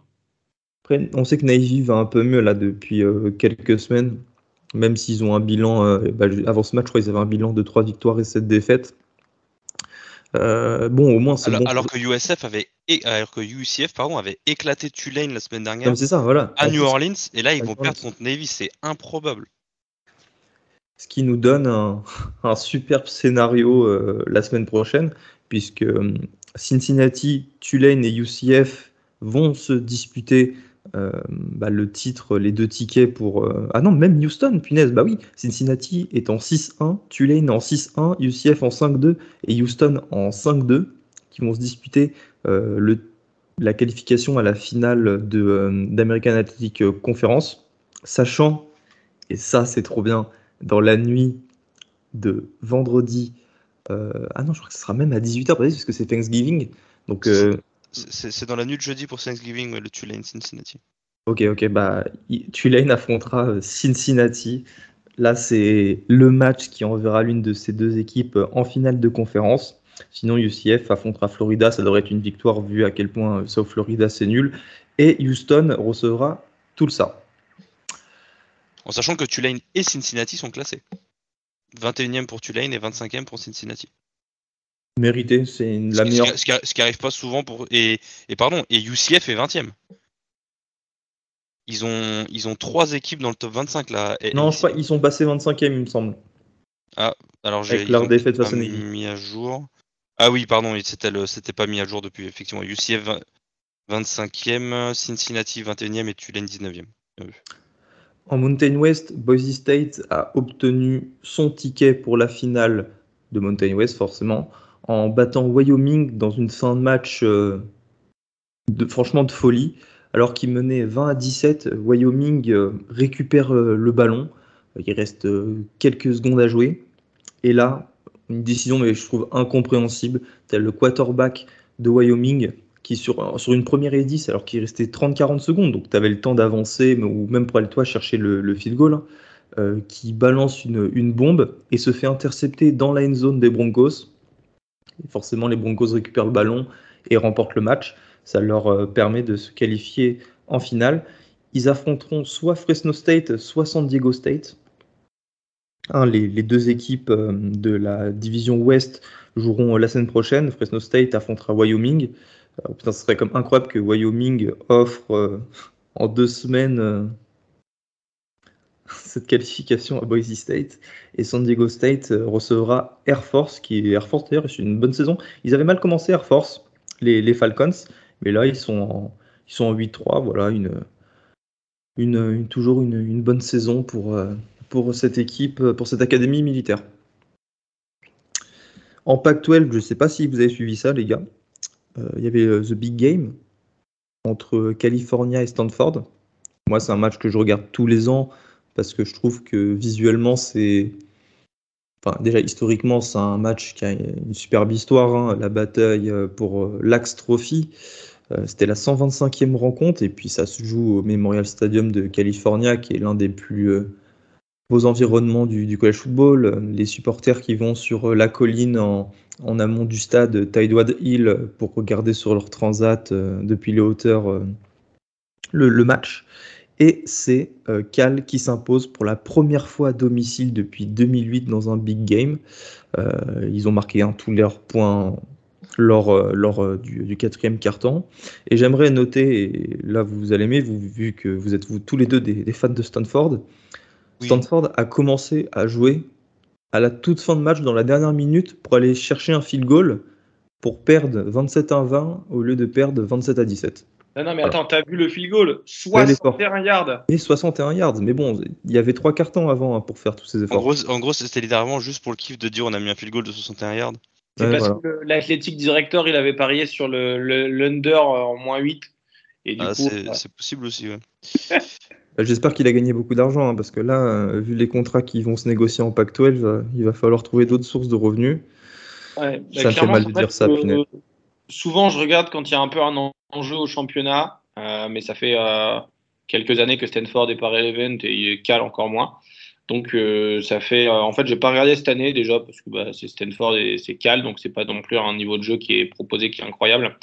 Après, on sait que Navy va un peu mieux là depuis euh, quelques semaines, même s'ils ont un bilan, bah, avant ce match, je crois qu'ils avaient un bilan de 3 victoires et 7 défaites. Euh, bon, au moins, c'est alors, alors que USF avait, alors que UCF pardon, avait éclaté Tulane la semaine dernière. C'est ça, voilà. À New Orleans, et là, ils vont perdre contre Navy, c'est improbable. Ce qui nous donne un, un superbe scénario euh, la semaine prochaine, puisque euh, Cincinnati, Tulane et UCF vont se disputer euh, bah, le titre, les deux tickets pour. Euh, ah non, même Houston, punaise, bah oui, Cincinnati est en 6-1, Tulane en 6-1, UCF en 5-2 et Houston en 5-2, qui vont se disputer euh, la qualification à la finale d'American Athletic Conference, sachant, et ça c'est trop bien, dans la nuit de vendredi. ah non, je crois que ce sera même à 18h, parce que c'est Thanksgiving. Donc. C'est dans la nuit de jeudi pour Thanksgiving, le Tulane Cincinnati. Ok, ok, bah Tulane affrontera euh, Cincinnati. Là, c'est le match qui enverra l'une de ces deux équipes euh, en finale de conférence. Sinon, UCF affrontera Florida. Ça devrait être une victoire vu à quel point South Florida c'est nul. Et Houston recevra tout ça. En sachant que Tulane et Cincinnati sont classés. 21e pour Tulane et 25e pour Cincinnati. Mérité, c'est la meilleure. Ce qui, ce qui, arrive pas souvent pour. Et, et pardon, et UCF est 20 e Ils ont, ils ont trois équipes dans le top 25 là. non, je crois ils sont passés 25 e il me semble. Ah, alors j'ai. leur défaite face à mis à jour. Ah oui, pardon, c'était, pas mis à jour depuis, effectivement. UCF 25e, Cincinnati 21e et Tulane 19e. En Mountain West, Boise State a obtenu son ticket pour la finale de Mountain West, forcément en battant Wyoming dans une fin de match euh, franchement de folie. Alors qu'il menait 20 à 17, Wyoming euh, récupère euh, le ballon. Il reste quelques secondes à jouer. Et là, une décision, mais je trouve incompréhensible. Tel le quarterback de Wyoming qui, sur, une première et 10, alors qu'il restait 30-40 secondes, donc tu avais le temps d'avancer, ou même pour aller toi chercher le, field goal, hein, qui balance une, une, bombe et se fait intercepter dans la end zone des Broncos forcément, les Broncos récupèrent le ballon et remportent le match. Ça leur euh, permet de se qualifier en finale. Ils affronteront soit Fresno State, soit San Diego State. Hein, les, deux équipes euh, de la division Ouest joueront la semaine prochaine. Fresno State affrontera Wyoming. Euh, ce serait comme incroyable que Wyoming offre en deux semaines cette qualification à Boise State. Et San Diego State euh, recevra Air Force, qui Air Force d'ailleurs, c'est une bonne saison. Ils avaient mal commencé Air Force, les, Falcons, mais là ils sont en, ils sont en 8-3. Voilà, une, une, toujours une, bonne saison pour, euh, pour cette équipe, pour cette académie militaire. En Pac-12, je ne sais pas si vous avez suivi ça, les gars. Euh, il y avait The Big Game entre California et Stanford. Moi, c'est un match que je regarde tous les ans parce que je trouve que visuellement, c'est. Enfin, déjà, historiquement, c'est un match qui a une superbe histoire. Hein, la bataille euh, pour euh, l'Axe Trophy. Euh, c'était la 125e rencontre et puis ça se joue au Memorial Stadium de California, qui est l'un des plus beaux environnements du, college football. Les supporters qui vont sur la colline en, amont du stade Tidewad Hill pour regarder sur leur transat depuis les hauteurs le, match. Et c'est euh, Cal qui s'impose pour la première fois à domicile depuis 2008 dans un big game. Euh, ils ont marqué tous leurs points lors, lors du, quatrième carton. Et j'aimerais noter, et là vous allez aimer, vous, vu que vous êtes vous, tous les deux des, fans de Stanford, Stanford a commencé à jouer à la toute fin de match, dans la dernière minute, pour aller chercher un field goal pour perdre 27 à 20 au lieu de perdre 27 à 17. Non, non, mais attends, t'as vu le field goal? 61 yards Et 61 yards, mais bon, il y avait trois cartons avant hein, pour faire tous ces efforts. En gros, en gros c'était littéralement juste pour le kiff de dire on a mis un field goal de 61 yards. C'est parce que l'athlétique directeur, il avait parié sur le, l'under en moins 8. Et du ah, c'est, possible aussi, ouais. Bah, j'espère qu'il a gagné beaucoup d'argent, hein, parce que là, euh, vu les contrats qui vont se négocier en Pac-12, euh, il va falloir trouver d'autres sources de revenus. Ouais, ça bah, fait mal de dire ça, euh, Souvent, je regarde quand il y a un peu un enjeu au championnat, mais ça fait quelques années que Stanford est pas relevant et il cale encore moins. Donc ça fait, en fait, j'ai pas regardé cette année déjà parce que bah, c'est Stanford et c'est cal, donc c'est pas non plus un niveau de jeu qui est proposé qui est incroyable.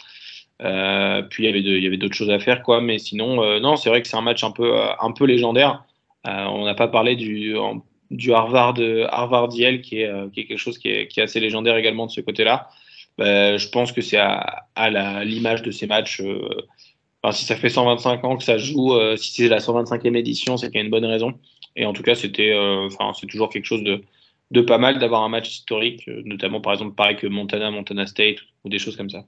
Euh, puis il y avait d'autres choses à faire quoi, mais sinon euh, non, c'est vrai que c'est un match un peu euh, un peu légendaire. on n'a pas parlé du du Harvard Harvard Yale qui est qui est quelque chose qui est, qui est assez légendaire également de ce côté-là. Je pense que c'est à, l'image de ces matchs. Enfin, si ça fait 125 ans que ça joue, si c'est la 125e édition, c'est qu'il y a une bonne raison. Et en tout cas, c'était, enfin, c'est toujours quelque chose de, de pas mal d'avoir un match historique, notamment par exemple pareil que Montana, Montana State ou des choses comme ça.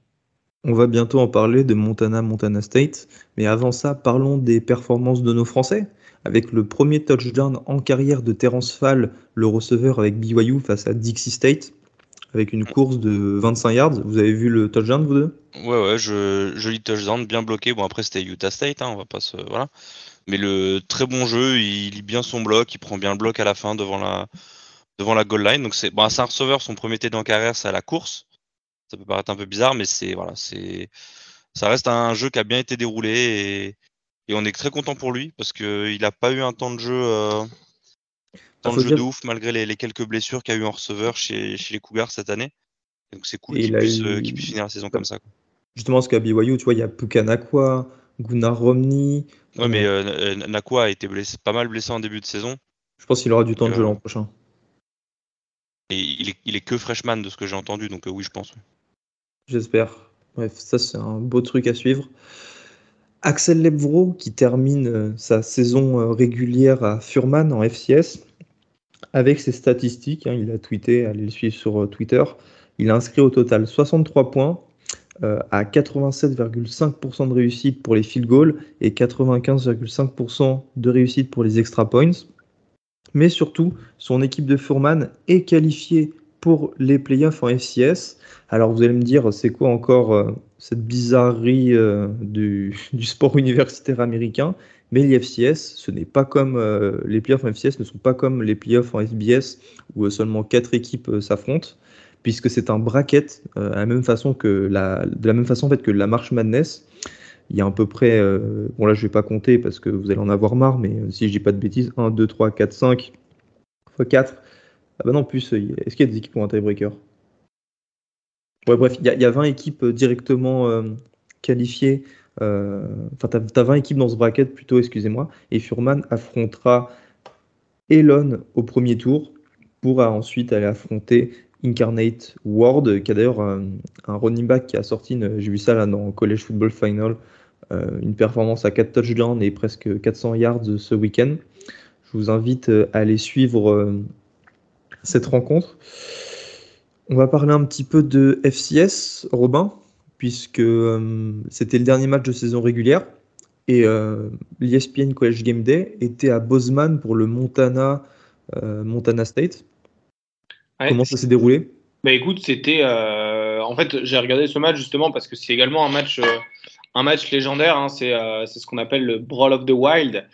On va bientôt en parler de Montana, Montana State, mais avant ça, parlons des performances de nos Français. Avec le premier touchdown en carrière de Terence Fall, le receveur avec BYU face à Dixie State, avec une course de 25 yards. Vous avez vu le touchdown, vous deux? Ouais, ouais, je, joli touchdown, bien bloqué. Bon, après, c'était Utah State, hein, on va pas se. Voilà. Mais le très bon jeu, il lit bien son bloc, il prend bien le bloc à la fin devant la, devant la goal line. Donc, c'est bon, un receveur, son premier TD en carrière, c'est à la course ça peut paraître un peu bizarre, mais c'est voilà, c'est ça reste un jeu qui a bien été déroulé et, on est très content pour lui parce qu'il n'a pas eu un temps de jeu, euh, temps de, jeu de ouf malgré les, quelques blessures qu'il y a eu en receveur chez, chez les Cougars cette année. Donc c'est cool qu'il puisse, euh, puisse, finir la saison comme ça. Justement, parce qu'à BYU, tu vois, il y a Pukanakwa, Gunnar Romney. Ouais, mais euh, Nakwa a été blessé, pas mal blessé en début de saison. Je pense qu'il aura du temps de jeu l'an prochain. Et il est, il est, que freshman de ce que j'ai entendu, donc oui, je pense. J'espère. Bref, ça c'est un beau truc à suivre. Axel Lebvro qui termine euh, sa saison euh, régulière à Furman en FCS avec ses statistiques. Hein, il a tweeté, allez le suivre sur euh, Twitter. Il a inscrit au total 63 points à 87,5% de réussite pour les field goals et 95,5% de réussite pour les extra points. Mais surtout, son équipe de Furman est qualifiée pour les playoffs en FCS. Alors vous allez me dire, c'est quoi encore euh, cette bizarrerie euh, du, sport universitaire américain? Mais les ce n'est pas comme euh, les playoffs en FCS ne sont pas comme les playoffs en SBS où seulement quatre équipes s'affrontent, puisque c'est un bracket la même façon que la, de la même façon en fait que la March Madness. Il y a à peu près, bon là je vais pas compter parce que vous allez en avoir marre, mais si je dis pas de bêtises, 1, 2, 3, 4, 5 x 4, ah bah non, plus, est-ce qu'il y a des équipes qui ont un tiebreaker? Ouais, bref, il y, a 20 équipes euh, directement euh, qualifiées. Euh, enfin, tu as, 20 équipes dans ce bracket, plutôt, excusez-moi. Et Furman affrontera Elon au premier tour pour ensuite aller affronter Incarnate Ward, qui a d'ailleurs un, running back qui a sorti, j'ai vu ça là dans College Football Final, une performance à 4 touchdowns et presque 400 yards ce week-end. Je vous invite à aller suivre cette rencontre. On va parler un petit peu de FCS, Robin, puisque euh, c'était le dernier match de saison régulière. Et euh, l'ESPN College Game Day était à Bozeman pour le Montana, euh, Montana State. Comment ça s'est déroulé? Bah écoute, c'était. en fait, j'ai regardé ce match justement parce que c'est également un match, un match légendaire. Hein. c'est ce qu'on appelle le Brawl of the Wild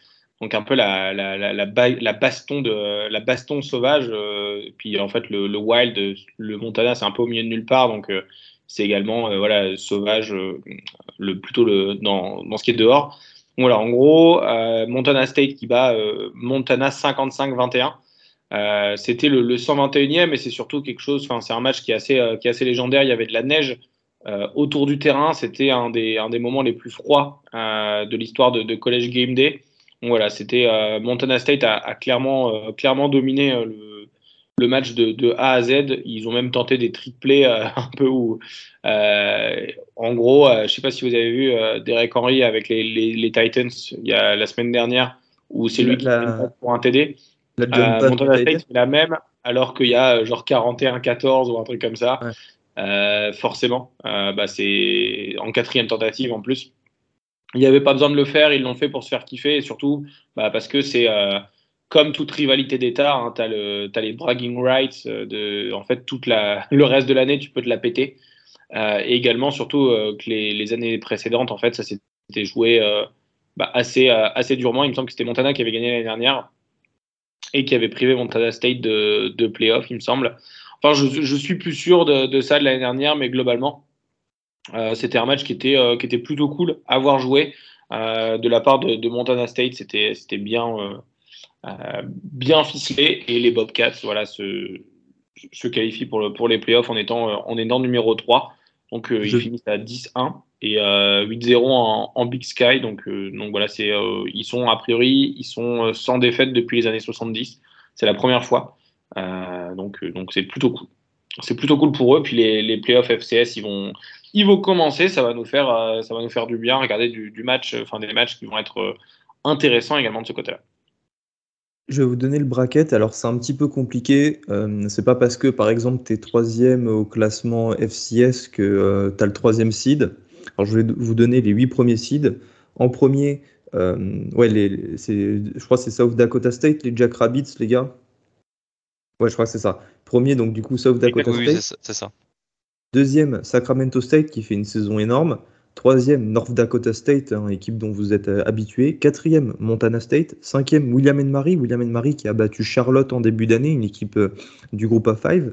donc un peu la, la, la, la, baston de la baston sauvage euh, puis en fait le, le, wild le Montana c'est un peu au milieu de nulle part donc euh, c'est également euh, voilà sauvage le plutôt le dans, dans ce qui est dehors. Voilà en gros Montana State qui bat Montana 55-21 c'était le, le, 121e et c'est surtout quelque chose enfin c'est un match qui est assez qui est assez légendaire. Il y avait de la neige autour du terrain. C'était un des un des moments les plus froids de l'histoire de, College Game Day. Voilà, c'était euh, Montana State a, clairement, euh, clairement dominé euh, le match de, A à Z. Ils ont même tenté des triplés euh, un peu où, euh, en gros, je ne sais pas si vous avez vu Derek Henry avec les, Titans il y a la semaine dernière, où c'est lui qui la... pour un TD. La Montana State la même, alors qu'il y a genre 41-14 ou un truc comme ça. forcément, bah, c'est en quatrième tentative en plus. Il n'y avait pas besoin de le faire, ils l'ont fait pour se faire kiffer et surtout bah, parce que c'est comme toute rivalité d'État, hein, tu as, les bragging rights. Euh, de, en fait, le reste de l'année, tu peux te la péter. Euh, et également, surtout euh, que les, années précédentes, en fait, ça s'était joué bah, assez, durement. Il me semble que c'était Montana qui avait gagné l'année dernière et qui avait privé Montana State de, de il me semble. Enfin, je, suis plus sûr de, ça de l'année dernière, mais globalement, c'était un match qui était, plutôt cool à avoir joué. de la part de, Montana State, c'était bien bien ficelé et les Bobcats voilà, se, se qualifient pour, le, pour les playoffs en étant, euh, en étant numéro 3. Donc euh, ils finissent à 10-1 et 8-0 en, en, Big Sky. Donc, donc voilà, c'est, ils sont a priori ils sont sans défaite depuis les années 70. C'est la première fois. donc donc c'est plutôt cool. C'est plutôt cool pour eux. Puis les, les playoffs FCS, ils vont, ils vont commencer. Ça va nous faire, ça va nous faire du bien. Regarder du, du match, enfin des matchs qui vont être intéressants également de ce côté-là. Je vais vous donner le bracket. Alors, c'est un petit peu compliqué. Euh, c'est pas parce que, par exemple, tu es troisième au classement FCS que euh, tu as le troisième seed. Alors, je vais vous donner les huit premiers seeds. En premier, euh, ouais, les, je crois que c'est South Dakota State, les Jack Rabbits, les gars. Ouais, je crois que c'est ça. Premier, donc, du coup, South Dakota State. Oui, c'est ça. Deuxième, Sacramento State, qui fait une saison énorme. Troisième, North Dakota State, hein, équipe dont vous êtes euh, habitué. Quatrième, Montana State. Cinquième, William Mary. William Mary qui a battu Charlotte en début d'année, une équipe euh, du groupe A5.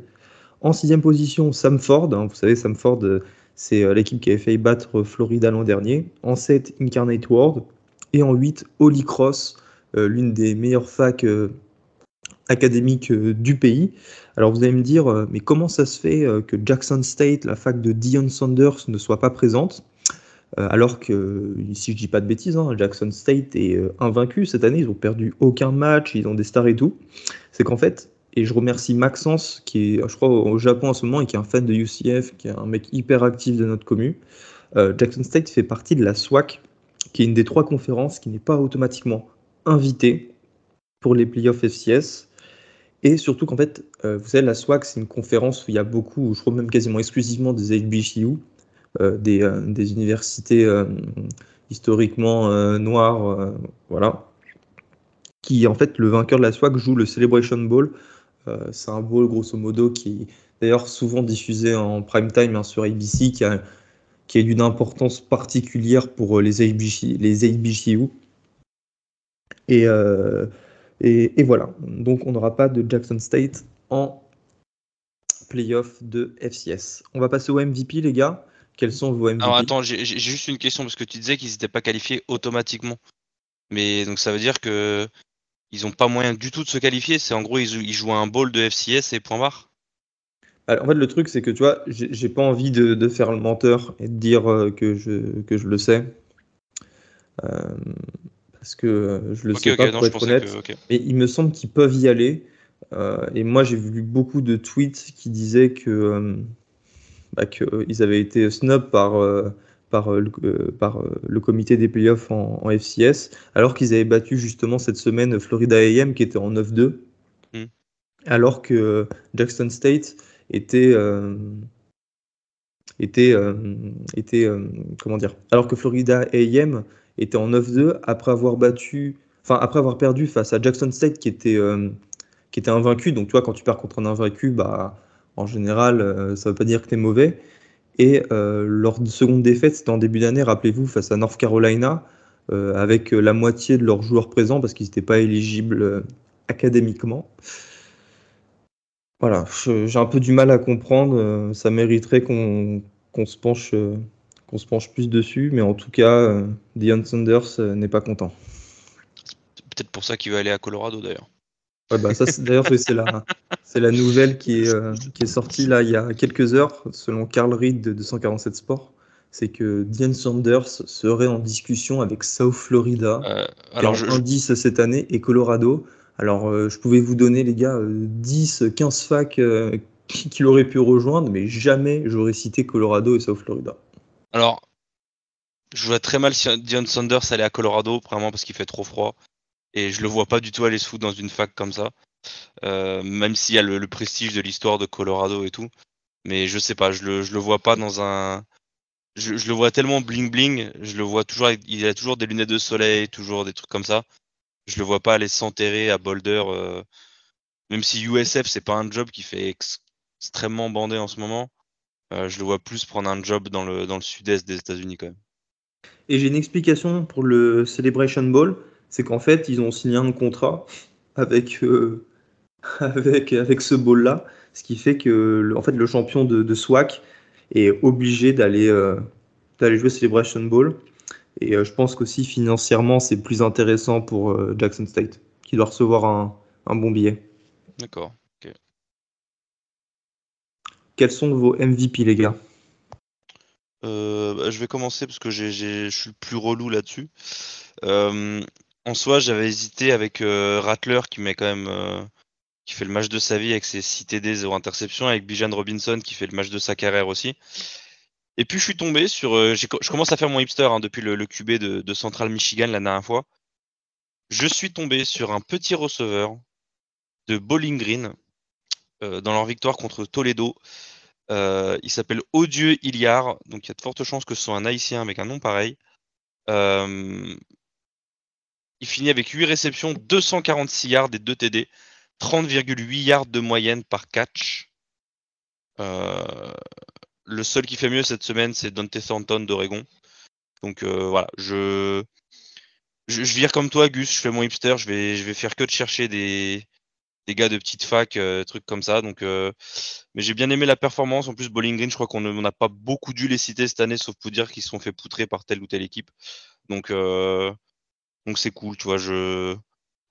En sixième position, Samford. Hein, vous savez, Samford, euh, c'est l'équipe qui avait fait battre Florida l'an dernier. En 7, Incarnate World. Et en 8, Holy Cross, l'une des meilleures facs académiques du pays. Alors vous allez me dire, mais comment ça se fait que Jackson State, la fac de Dion Sanders, ne soit pas présente? Alors que, si je dis pas de bêtises, hein, Jackson State est euh, invaincu cette année, ils ont perdu aucun match, ils ont des stars et tout. C'est qu'en fait, et je remercie Maxence, qui est, je crois, au Japon en ce moment et qui est un fan de UCF, qui est un mec hyper actif de notre commu. Euh, Jackson State fait partie de la SWAC, qui est une des trois conférences qui n'est pas automatiquement invitée pour les playoffs FCS. Et surtout qu'en fait, vous savez, la SWAC, c'est une conférence où il y a beaucoup, je crois même quasiment exclusivement des HBCU, euh, des, euh, des, universités euh, historiquement noires, voilà, qui en fait le vainqueur de la SWAC joue le Celebration Bowl. c'est un bowl grosso modo qui d'ailleurs souvent diffusé en prime time hein, sur ABC, qui, a, qui est d'une importance particulière pour les HBCU. Les Et, et, et, voilà, donc on n'aura pas de Jackson State en playoff de FCS. On va passer au MVP, les gars. Quels sont vos MVP Alors attends, j'ai juste une question parce que tu disais qu'ils n'étaient pas qualifiés automatiquement. Mais donc ça veut dire que ils n'ont pas moyen du tout de se qualifier. C'est en gros ils, jouent un bowl de FCS et point barre. en fait, le truc, c'est que tu vois, j'ai pas envie de, faire le menteur et de dire euh, que je, que je le sais. Euh, parce que euh, je le sais pas, pour être honnête. Mais il me semble qu'ils peuvent y aller. et moi, j'ai vu beaucoup de tweets qui disaient que bah, qu'ils avaient été snob par, euh, par, euh, le, par euh, le comité des playoffs en, en FCS, alors qu'ils avaient battu justement cette semaine Florida AM qui était en 9-2, mm. alors que Jackson State était était, était comment dire alors que Florida A&M était en 9-2 après avoir battu enfin après avoir perdu face à Jackson State qui était qui était invaincu donc tu vois quand tu perds contre un invaincu bah en général, euh, ça ne veut pas dire que tu es mauvais. Et euh, leur seconde défaite, c'était en début d'année, rappelez-vous, face à North Carolina, euh, avec la moitié de leurs joueurs présents parce qu'ils n'étaient pas éligibles académiquement. Voilà, j'ai un peu du mal à comprendre. ça mériterait qu'on se penche qu'on se penche plus dessus, mais en tout cas, Dion Sanders n'est pas content. Peut-être pour ça qu'il veut aller à Colorado d'ailleurs. Ouais, bah ça, d'ailleurs, c'est la, c'est la nouvelle qui est, euh, qui est sortie là il y a quelques heures, selon Carl Reed de 247 Sports. C'est que Diane Sanders serait en discussion avec South Florida, euh, alors je, 10 cette année, et Colorado. Alors, je pouvais vous donner, les gars, 10, 15 facs qui, l'auraient pu rejoindre, mais jamais j'aurais cité Colorado et South Florida. Alors, je vois très mal si Dion Saunders allait à Colorado, vraiment parce qu'il fait trop froid. Et je le vois pas du tout aller se foutre dans une fac comme ça. Euh, même s'il y a le, prestige de l'histoire de Colorado et tout. Mais je sais pas, je le, je le vois pas dans un. Je, le vois tellement bling bling, je le vois toujours, il a toujours des lunettes de soleil, toujours des trucs comme ça. Je le vois pas aller s'enterrer à Boulder, euh, même si USF c'est pas un job qui fait extrêmement bandé en ce moment. Euh, je le vois plus prendre un job dans le, dans le sud-est des États-Unis quand même. Et j'ai une explication pour le Celebration Bowl, c'est qu'en fait ils ont signé un contrat avec avec, avec ce bowl-là, ce qui fait que le, en fait, le champion de, de SWAC est obligé d'aller euh, d'aller jouer Celebration Bowl. Et euh, je pense qu'aussi financièrement, c'est plus intéressant pour euh, Jackson State, qui doit recevoir un, un bon billet. D'accord. Quels sont vos MVP, les gars? Bah, Je vais commencer parce que je suis le plus relou là-dessus. En soi, j'avais hésité avec Rattler qui met quand même qui fait le match de sa vie avec ses 6 TD, 0 interception, avec Bijan Robinson qui fait le match de sa carrière aussi. Et puis je suis tombé sur. Euh, je commence à faire mon hipster hein, depuis le, QB de, Central Michigan la dernière fois. Je suis tombé sur un petit receveur de Bowling Green euh, dans leur victoire contre Toledo. Euh, il s'appelle Odieux Iliard, donc il y a de fortes chances que ce soit un haïtien avec un nom pareil. Il finit avec 8 réceptions, 246 yards et 2 TD. 30,8 yards de moyenne par catch. Euh, le seul qui fait mieux cette semaine, c'est Dante Thornton d'Oregon. Donc euh, voilà, je, vire comme toi, Gus, je fais mon hipster, je vais, faire que de chercher des, gars de petite fac, euh, trucs comme ça. Mais j'ai bien aimé la performance. En plus, Bowling Green, je crois qu'on n'a pas beaucoup dû les citer cette année, sauf pour dire qu'ils se sont fait poutrer par telle ou telle équipe. Donc, donc c'est cool, tu vois.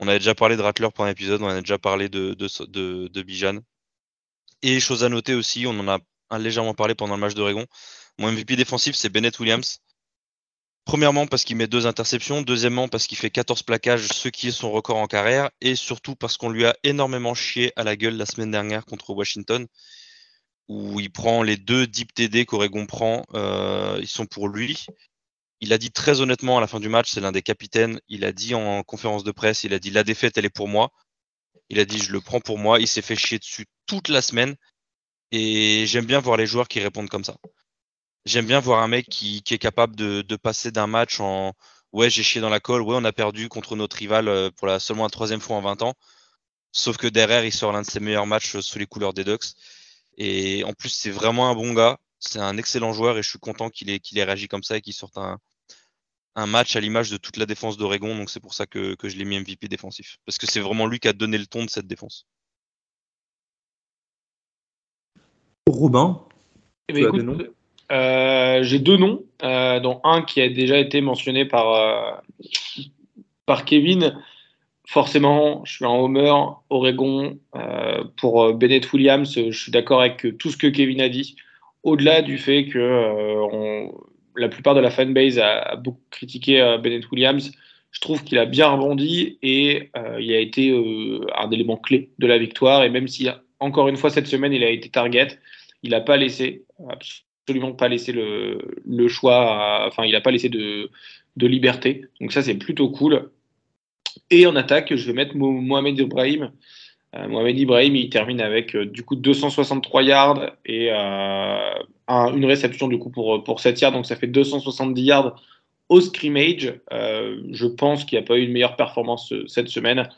On avait déjà parlé de Rattler pour un épisode, on avait déjà parlé de, de, Bijan. Et chose à noter aussi, on en a légèrement parlé pendant le match d'Oregon. Mon MVP défensif, c'est Bennett Williams. Premièrement, parce qu'il met deux interceptions. Deuxièmement, parce qu'il fait 14 plaquages, ce qui est son record en carrière. Et surtout parce qu'on lui a énormément chié à la gueule la semaine dernière contre Washington, où il prend les deux deep TD qu'Oregon prend. Euh, ils sont pour lui il a dit très honnêtement à la fin du match, c'est l'un des capitaines, il a dit en conférence de presse, il a dit la défaite, elle est pour moi. Il a dit je le prends pour moi. Il s'est fait chier dessus toute la semaine. Et j'aime bien voir les joueurs qui répondent comme ça. J'aime bien voir un mec qui, est capable de, passer d'un match en ouais, j'ai chié dans la colle, ouais, on a perdu contre notre rival euh, pour la seulement la troisième fois en 20 ans. Sauf que derrière, il sort l'un de ses meilleurs matchs sous les couleurs des Ducks. Et en plus, c'est vraiment un bon gars. C'est un excellent joueur et je suis content qu'il ait, qu'il ait réagi comme ça et qu'il sorte un, un match à l'image de toute la défense d'Oregon. Donc c'est pour ça que, je l'ai mis MVP défensif. Parce que c'est vraiment lui qui a donné le ton de cette défense. Robin, eh ben, euh, J'ai deux noms, euh, dont un qui a déjà été mentionné par, euh, par Kevin. Forcément, je suis en homer, Oregon. pour Bennett Williams, je suis d'accord avec tout ce que Kevin a dit. Au-delà du fait que on, la plupart de la fanbase a, a beaucoup critiqué euh, Bennett Williams. Je trouve qu'il a bien rebondi et euh, il a été euh, un élément clé de la victoire. Et même si, encore une fois, cette semaine, il a été target, il n'a pas laissé, absolument pas laissé le, choix, enfin, il n'a pas laissé de, de liberté. Donc, ça, c'est plutôt cool. Et en attaque, je vais mettre Mohamed Ibrahim. Mohamed Ibrahim, il termine avec du coup 263 yards et une réception du coup pour, pour 7 yards, donc ça fait 270 yards au scrimmage. Euh, je pense qu'il n'y a pas eu une meilleure performance euh, cette semaine.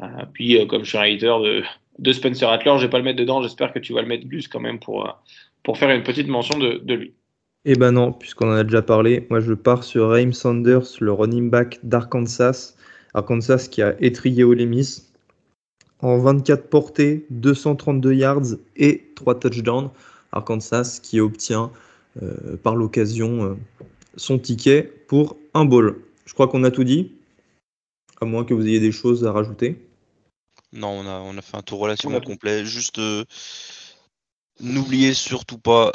Euh, puis, comme je suis un hater de, de Spencer Rattler, je vais pas le mettre dedans. J'espère que tu vas le mettre Gus quand même pour, pour faire une petite mention de, de lui. Eh ben non, puisqu'on en a déjà parlé. Moi, je pars sur Raheem Sanders, le running back d'Arkansas. Arkansas qui a étrié Ole Miss en 24 portées, 232 yards et 3 touchdowns. Arkansas qui obtient euh, par l'occasion euh, son ticket pour un bowl. Je crois qu'on a tout dit, à moins que vous ayez des choses à rajouter. Non, on a, on a fait un tour relativement complet. Juste, euh, n'oubliez surtout pas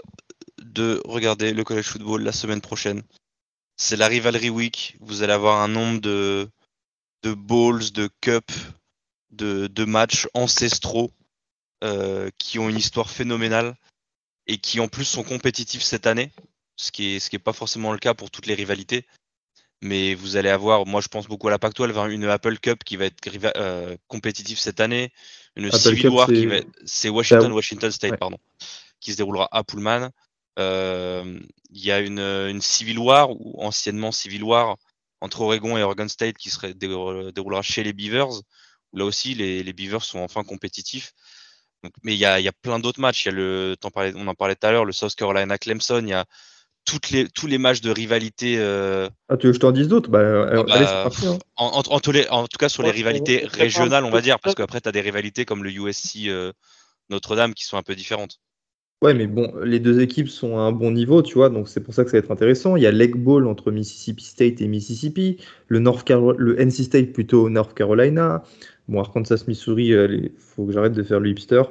de regarder le college football la semaine prochaine. C'est la rivalry week. Vous allez avoir un nombre de, de bowls, de cups de, de matchs ancestraux euh, qui ont une histoire phénoménale et qui en plus sont compétitifs cette année, ce qui est ce qui est pas forcément le cas pour toutes les rivalités. Mais vous allez avoir, moi je pense beaucoup à la Pac-12, une Apple Cup qui va être euh, compétitive cette année, une Civil War qui va, c'est Washington Washington State pardon, qui se déroulera à Pullman. Euh, il y a une, une Civil War ou anciennement Civil War entre Oregon et Oregon State qui serait déroulera chez les Beavers. Là aussi les, les Beavers sont enfin compétitifs mais il y a, y a, plein d'autres matchs. Il y a le, on en parlait tout à l'heure, le South Carolina Clemson. Il y a toutes les, tous les matchs de rivalité. Euh... Ah, tu veux que je t'en dise d'autres? Bah, euh, hein. en, en, en, en, tout cas, sur les rivalités régionales, on va dire, parce qu'après, tu as des rivalités comme le USC euh, Notre-Dame qui sont un peu différentes. Ouais, mais bon, les deux équipes sont à un bon niveau, tu vois, donc c'est pour ça que ça va être intéressant. Il y a l'Egg Bowl entre Mississippi State et Mississippi, le, North le NC State plutôt North Carolina, Bon, Arkansas, Missouri, il euh, faut que j'arrête de faire le hipster.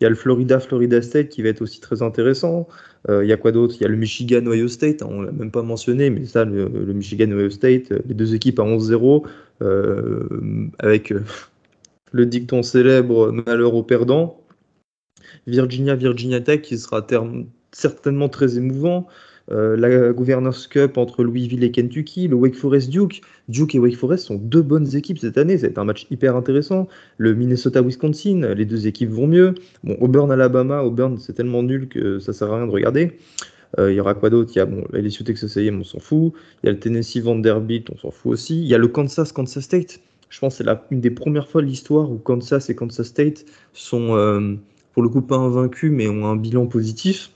Il y a le Florida, Florida State qui va être aussi très intéressant. Euh, il y a quoi d'autre? Il y a le Michigan, Ohio State. On l'a même pas mentionné, mais ça, le, Michigan, Ohio State, euh, les deux équipes à 11-0, avec le dicton célèbre malheur aux perdants. Virginia, Virginia Tech qui sera certainement très émouvant. Euh, la Governors Cup entre Louisville et Kentucky, le Wake Forest Duke. Duke et Wake Forest sont deux bonnes équipes cette année, c'est un match hyper intéressant. Le Minnesota-Wisconsin, les deux équipes vont mieux. Bon, Auburn-Alabama, Auburn c'est tellement nul que ça sert à rien de regarder. Euh, il y aura quoi d'autre? Il y a bon, LSU Texas A&M, on s'en fout. Il y a le Tennessee Vanderbilt, on s'en fout aussi. Il y a le Kansas Kansas State. Je pense que c'est une des premières fois de l'histoire où Kansas et Kansas State sont euh, pour le coup pas invaincus mais ont un bilan positif.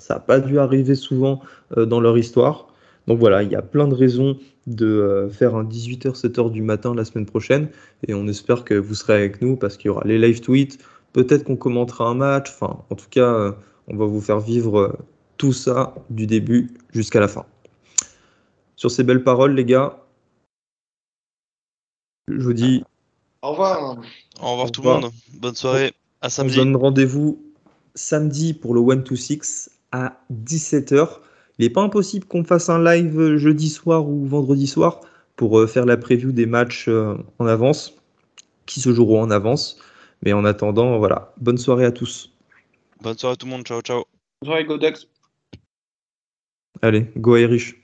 Ça n'a pas dû arriver souvent euh, dans leur histoire. Donc voilà, il y a plein de raisons de euh, faire un 18h, 7h du matin la semaine prochaine. Et on espère que vous serez avec nous parce qu'il y aura les live tweets. Peut-être qu'on commentera un match. Enfin, en tout cas, euh, on va vous faire vivre tout ça du début jusqu'à la fin. Sur ces belles paroles, les gars, je vous dis. Au revoir. Au revoir tout le monde. Bonne soirée. À samedi. On donne rendez-vous samedi pour le 1 to 6 à 17h. Il n'est pas impossible qu'on fasse un live jeudi soir ou vendredi soir pour euh, faire la preview des matchs euh, en avance, qui se joueront en avance. Mais en attendant, voilà, bonne soirée à tous. Bonne soirée à tout le monde, ciao ciao. Bonne soirée, Godex. Allez, go Irish.